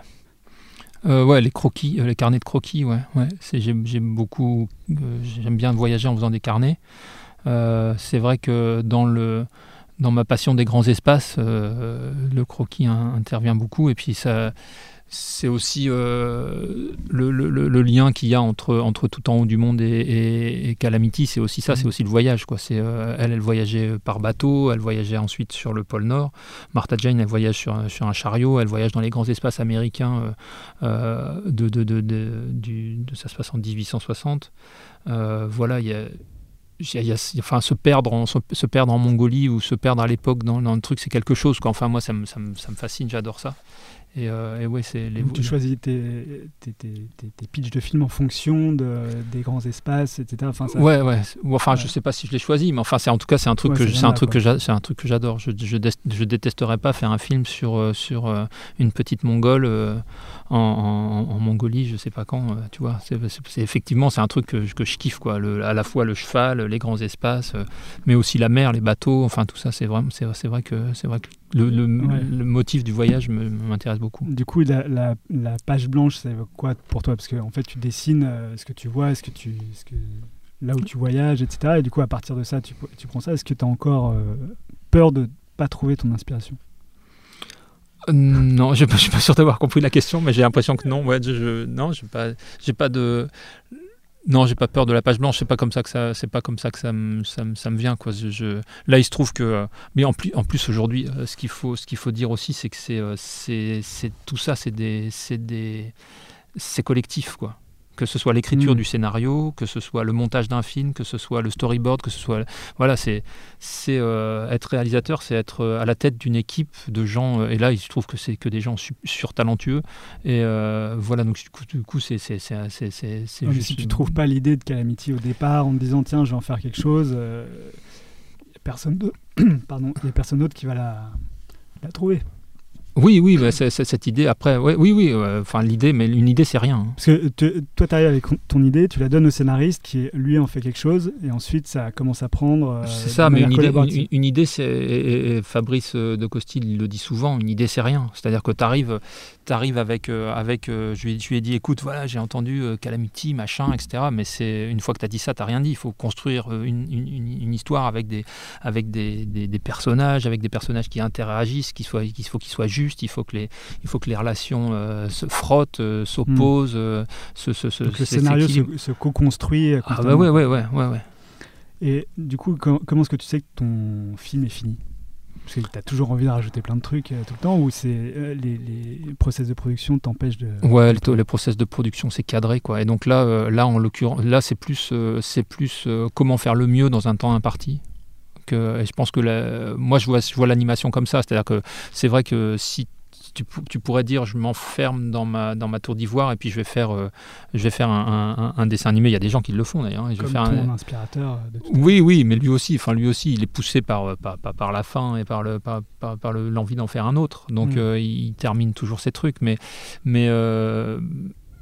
Euh, ouais, les croquis, les carnets de croquis, ouais. ouais. J'aime, beaucoup, j'aime bien voyager en faisant des carnets. C'est vrai que dans le dans ma passion des grands espaces, le croquis intervient beaucoup et puis ça c'est aussi euh, le, le- le- le lien qu'il y a entre, entre tout en haut du monde et, et- et Calamity, c'est aussi ça, c'est aussi le voyage. Quoi. C'est, euh, elle, elle voyageait par bateau, elle voyageait ensuite sur le pôle Nord. Martha Jane, elle voyage sur, un- sur un chariot, elle voyage dans les grands espaces américains. euh, euh, de, de, de, de- du- de- ça se passe en 1860. Euh, voilà, il y a. il y a- il y a- enfin, se perdre, en, se, se perdre en Mongolie ou se perdre à l'époque dans, dans le truc, c'est quelque chose. Quoi. Enfin, moi, ça me, ça me, ça me fascine, j'adore ça. Et, euh, et ouais, c'est les. Tu choisis tes, tes, tes, tes- pitchs de films en fonction de, des grands espaces, etc. Enfin, ça- Ouais, ouais. Ou Enfin, je sais pas si je l'ai choisi, mais enfin, c'est en tout cas, c'est un truc Ouais, que c'est un truc que c'est un truc que j'adore. Je, je, je détesterais pas faire un film sur euh, sur euh, une petite Mongole en, en- en Mongolie, je sais pas quand. euh, tu vois, c'est effectivement, c'est un truc que, je- que je kiffe, quoi. Le- à la fois le cheval, les grands espaces, euh, mais aussi la mer, les bateaux. Enfin, tout ça, c'est vraiment, c'est c'est vrai que c'est vrai que le, le- Ouais. le motif du voyage m'intéresse beaucoup. Du coup, la, la, la page blanche, c'est quoi pour toi? Parce que en fait, tu dessines euh, ce que tu vois, ce que tu, ce que, là où tu voyages, etc. Et du coup, à partir de ça, tu, tu prends ça. Est-ce que tu as encore euh, peur de pas trouver ton inspiration? Non, je ne suis pas sûr d'avoir compris la question, mais j'ai l'impression que non. Ouais, je, non, j'ai pas, peur de la page blanche. C'est pas comme ça que ça, c'est pas comme ça que ça me, ça vient quoi. Là, il se trouve que, euh, mais en plus, aujourd'hui, euh, ce qu'il faut, dire aussi, c'est que euh, c'est, c'est tout ça, c'est des, c'est des, c'est collectif quoi. Que ce soit l'écriture Mm. du scénario, que ce soit le montage d'un film, que ce soit le storyboard, que ce soit, voilà, c'est, c'est euh, être réalisateur, c'est être euh, à la tête d'une équipe de gens. euh, et là, il se trouve que c'est que des gens su- surtalentueux. Et euh, voilà, donc du coup, c'est, c'est, juste- si tu trouves pas l'idée de Calamity au départ en te disant tiens je vais en faire quelque chose, euh, personne pardon, il y a personne d'autre qui va la, la trouver. Oui, oui, bah, c'est- cette idée. Après, ouais, oui, oui. euh, Enfin, l'idée, mais une idée, c'est rien. Parce que te- toi tu arrives avec ton idée, tu la donnes au scénariste qui lui en fait quelque chose et ensuite ça commence à prendre. euh, c'est ça, mais une idée, collaborative. une, une idée, c'est et- Fabrice euh, de Costil il le dit souvent. Une idée, c'est rien. C'est-à-dire que tu arrives, avec, euh, avec, je, lui, ai- je lui ai dit, écoute, voilà, j'ai entendu Calamity, machin, etc. Mais c'est une fois que tu as dit ça, t'as rien dit. Il faut construire une, une- une- une histoire avec des, avec des, des- des personnages, avec des personnages qui interagissent, qu'il faut qu'ils soient justes. Il faut que les, il faut que les relations euh, se frottent, euh, s'opposent, euh, se, se, se- Donc le scénario se, co-construit. Ah bah ouais, ouais, ouais, ouais, ouais. Et du coup, com- comment est-ce que tu sais que ton film est fini? Parce que tu as toujours envie de rajouter plein de trucs euh, tout le temps ou c'est euh, les, les process de production t'empêchent de. Ouais, les, les process de production c'est cadré quoi. Et donc là, euh, là en l'occurrence, là c'est plus, c'est plus comment faire le mieux dans un temps imparti. Que, et je pense que la- moi je vois, je vois l'animation comme ça, c'est-à-dire que c'est vrai que si tu, pou- tu pourrais dire je m'enferme dans ma, dans ma tour d'ivoire et puis je vais faire, euh, je vais faire un, un- un dessin animé. Il y a des gens qui le font d'ailleurs. vais Comme faire un- inspirateur euh, de tout oui, oui, mais lui aussi, enfin lui aussi, il est poussé par, euh, par, par, par la faim et par le par, par, par le- l'envie d'en faire un autre. Donc Mm. euh, il termine toujours ses trucs, mais mais euh,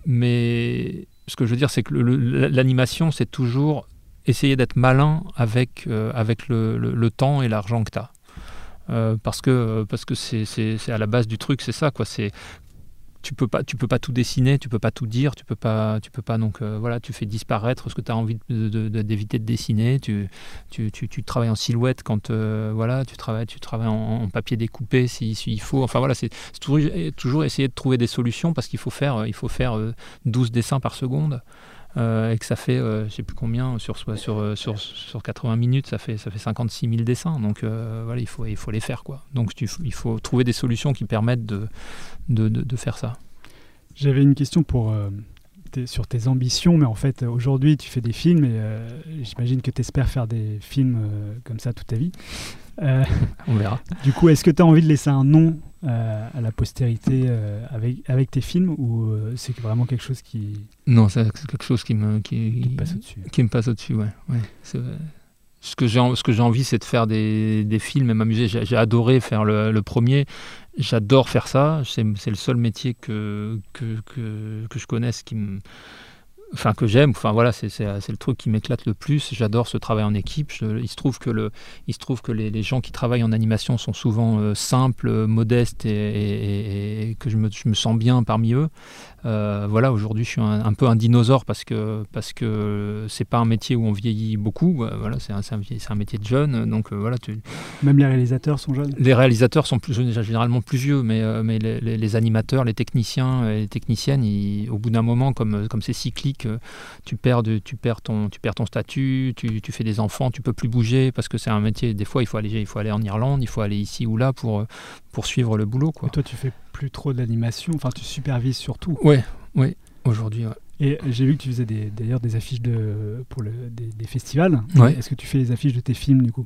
mais ce que je veux dire, c'est que l'animation, c'est toujours essayer d'être malin avec euh, avec le, le- temps et l'argent que tu as. parce que parce que c'est à la base du truc, c'est ça quoi. C'est tu peux peux pas tout dessiner tu peux pas tout dire tu peux pas tu peux pas donc euh, voilà tu fais disparaître ce que tu as envie de- de- de- d'éviter de, dessiner tu, tu, tu, travailles en silhouette quand euh, voilà tu travailles tu travailles en, papier découpé s'il si, s'il faut enfin voilà c'est toujours, toujours essayer de trouver des solutions parce qu'il faut faire il faut faire euh, 12 dessins par seconde euh, et que ça fait euh, je sais plus combien sur sur, sur sur sur 80 minutes ça fait ça fait 56 000 dessins. Donc euh, voilà il faut il faut les faire quoi. Donc tu- il faut trouver des solutions qui permettent de de, de, faire ça. J'avais une question pour, euh, sur tes ambitions, mais en fait, euh, aujourd'hui, tu fais des films et euh, j'imagine que tu espères faire des films euh, comme ça toute ta vie. Euh, on verra du coup, est-ce que tu as envie de laisser un nom euh, à la postérité euh, avec, avec tes films ou c'est vraiment quelque chose qui, non c'est quelque chose qui me qui, passe au-dessus qui me passe au-dessus, ouais. ouais. Ce que j'ai ce que j'ai envie, c'est de faire des, des films et m'amuser. J'ai adoré faire le, le premier. J'adore faire ça. C'est c'est le seul métier que, que, que, que je connaisse qui me. Enfin, que j'aime. Enfin, voilà, c'est le truc qui m'éclate le plus. J'adore ce travail en équipe. Je- il se trouve que, le, il se trouve que les, gens qui travaillent en animation sont souvent euh, simples, modestes et, et- et- que je me sens bien parmi eux. Euh, voilà, aujourd'hui, je suis un, un peu un dinosaure parce que parce que c'est pas un métier où on vieillit beaucoup. Voilà, c'est un, métier de jeune. Donc euh, voilà, tu- Même les réalisateurs sont jeunes les réalisateurs sont plus, généralement plus vieux, mais, euh, mais les, les- les animateurs, les techniciens et les techniciennes, ils- au bout d'un moment, comme comme c'est cyclique, tu perds de- tu perds ton tu perds ton statut, tu, tu fais des enfants, tu peux plus bouger parce que c'est un métier. Des fois, il faut aller il faut aller en Irlande, il faut aller ici ou là pour euh, pour suivre le boulot, quoi. Et toi, tu fais plus trop d'animation, enfin, tu supervises surtout. Ouais, ouais. Aujourd'hui, ouais. Et j'ai vu que tu faisais d'ailleurs des affiches de, pour le, des, des festivals. Ouais. Est-ce que tu fais les affiches de tes films du coup?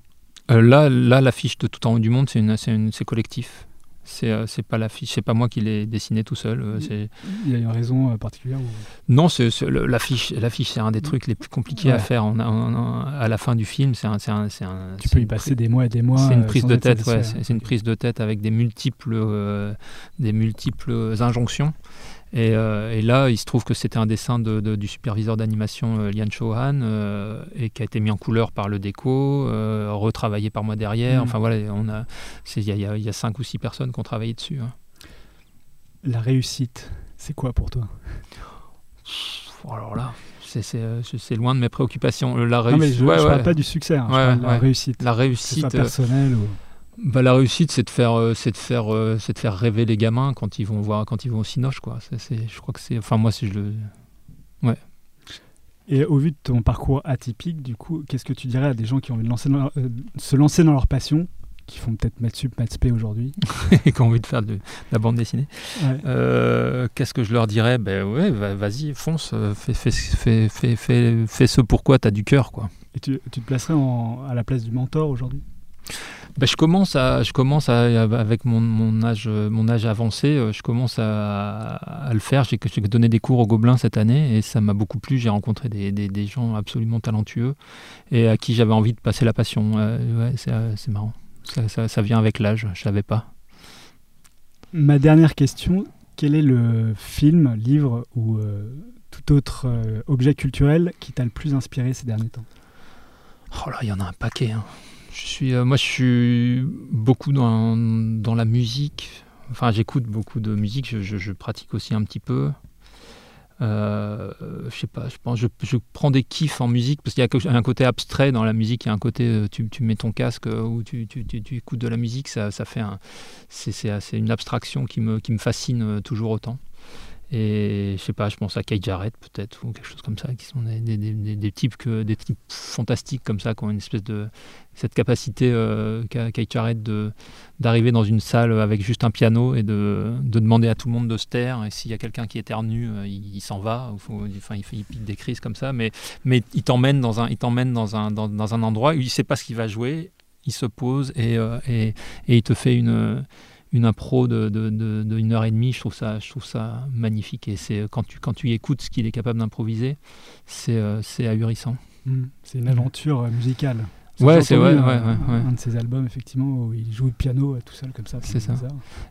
Euh, là, là, l'affiche de Tout en haut du monde, c'est collectif. C'est, euh, c'est pas l'affiche, c'est pas moi qui l'ai dessiné tout seul. euh, c'est... Il y a une raison euh, particulière ou... Non, c'est, c'est le- l'affiche, l'affiche, c'est un des trucs les plus compliqués à faire en- en- à la fin du film. C'est un, un- Tu peux y passer des mois et des mois. C'est une prise de tête, ouais, hein. c'est une prise de tête avec des multiples, euh, des multiples injonctions. Et, euh, et là, il se trouve que c'était un dessin de- de- du superviseur d'animation euh, Lian Chauhan euh, et qui a été mis en couleur par le déco, euh, retravaillé par moi derrière. Mm. Enfin voilà, on a, il y a, y y cinq ou six personnes qui ont travaillé dessus. hein. La réussite, c'est quoi pour toi? Alors là, c'est, loin de mes préoccupations. La Non, mais réussite, je, ouais, je ouais. parle pas du succès, hein, Ouais, la réussite. la réussite, personnelle ou... bah, la réussite, c'est de faire, euh, c'est de faire, euh, c'est de faire rêver les gamins quand ils vont voir, quand ils vont au Cinoche, quoi. C'est, je crois que c'est, enfin moi, si je le, Et au vu de ton parcours atypique, du coup, qu'est-ce que tu dirais à des gens qui ont envie de lancer euh, se lancer dans leur passion, qui font peut-être Maths Sup, Maths aujourd'hui Et qui ont envie de faire de, la bande dessinée Qu'est-ce que je leur dirais? Ben ouais, vas-y, fonce, fais, fais, fais, fais, fais, ce pourquoi tu as du cœur. quoi. Et tu, tu te placerais à la place du mentor aujourd'hui? Bah, je commence à, je commence à, avec mon, mon, âge, mon âge avancé, euh, je commence à, à le faire. J'ai donné des cours au Gobelin cette année et ça m'a beaucoup plu. J'ai rencontré des, des, des, gens absolument talentueux et à qui j'avais envie de passer la passion. ouais, euh, c'est marrant. Ça, ça, ça, vient avec l'âge, je savais pas. Ma dernière question, quel est le film, livre ou euh, tout autre objet culturel qui t'a le plus inspiré ces derniers temps? Oh là, il y en a un paquet. Hein. Je suis, euh, moi, je suis beaucoup dans, dans la musique. Enfin, j'écoute beaucoup de musique. Je, je, pratique aussi un petit peu. Euh, je sais pas, je, pense, je, je, prends des kiffs en musique parce qu'il y a un côté abstrait dans la musique. Il y a un côté, euh, tu, tu mets ton casque ou tu, tu, écoutes de la musique, ça, ça fait un, c'est, une abstraction qui me, qui me fascine toujours autant. Et je sais pas, je pense à Kate Jarrett peut-être, ou quelque chose comme ça, qui sont des, des, des, types, que, des types fantastiques comme ça, qui ont une espèce de. cette capacité euh, qu'a Kate Jarrett d'arriver dans une salle avec juste un piano et de, de, demander à tout le monde de se taire. Et s'il y a quelqu'un qui éternue, euh, il, s'en va, faut, enfin, il, il pique des crises comme ça, mais, mais il t'emmène dans un, il t'emmène dans un, dans, dans, un endroit où il sait pas ce qu'il va jouer, il se pose et, euh, et, et il te fait une une impro de, de, de, une heure et demie, je trouve ça, je trouve ça magnifique. Et c'est quand tu, quand tu écoutes ce qu'il est capable d'improviser, c'est euh, ahurissant. Hmm. c'est une aventure euh, musicale. Ouais, c'est ouais, ouais, ouais, un, de ses albums effectivement où il joue le piano euh, tout seul comme ça. C'est ça.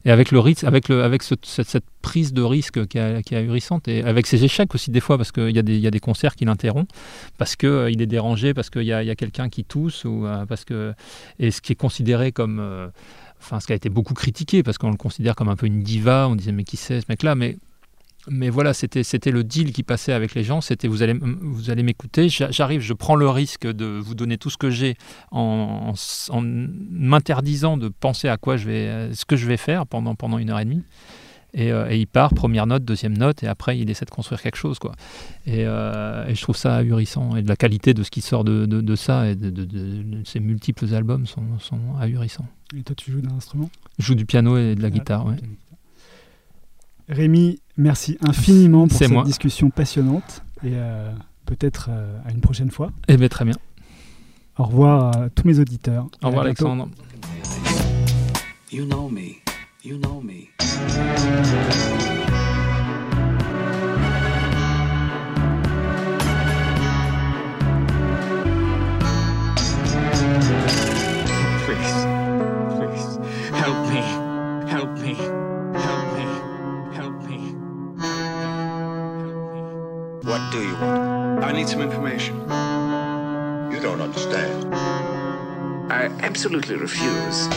Et avec le rythme, avec le, avec ce, cette, cette, prise de risque qui est, qui est ahurissante et avec ses échecs aussi des fois parce qu'il y a des, y a des concerts qui l'interrompent parce que euh, il est dérangé parce qu'il y a, y a quelqu'un qui tousse ou parce que et ce qui est considéré comme enfin ce qui a été beaucoup critiqué parce qu'on le considère comme un peu une diva, on disait mais qui c'est ce mec-là, mais mais voilà, c'était c'était le deal qui passait avec les gens, c'était vous allez vous allez m'écouter, j'arrive, je prends le risque de vous donner tout ce que j'ai en, en, m'interdisant de penser à quoi je vais ce que je vais faire pendant pendant une heure et demie. Et, euh, et, il part, première note, deuxième note, et après il essaie de construire quelque chose. Quoi. Et, euh, et je trouve ça ahurissant. Et de la qualité de ce qui sort de, de, de ça et de, de, ces multiples albums sont, sont ahurissants. Et toi, tu joues d'un instrument? Je joue du piano et de la guitare, ouais. Rémi, merci infiniment pour cette discussion passionnante et euh, peut-être euh, à une prochaine fois. Eh bien, très bien. Au revoir à tous mes auditeurs. Au revoir, Alexandre. You know me. You know me. Please, please. Help me. Help me. Help me. Help me. Help me. What do you want? I need some information. You don't understand. I absolutely refuse.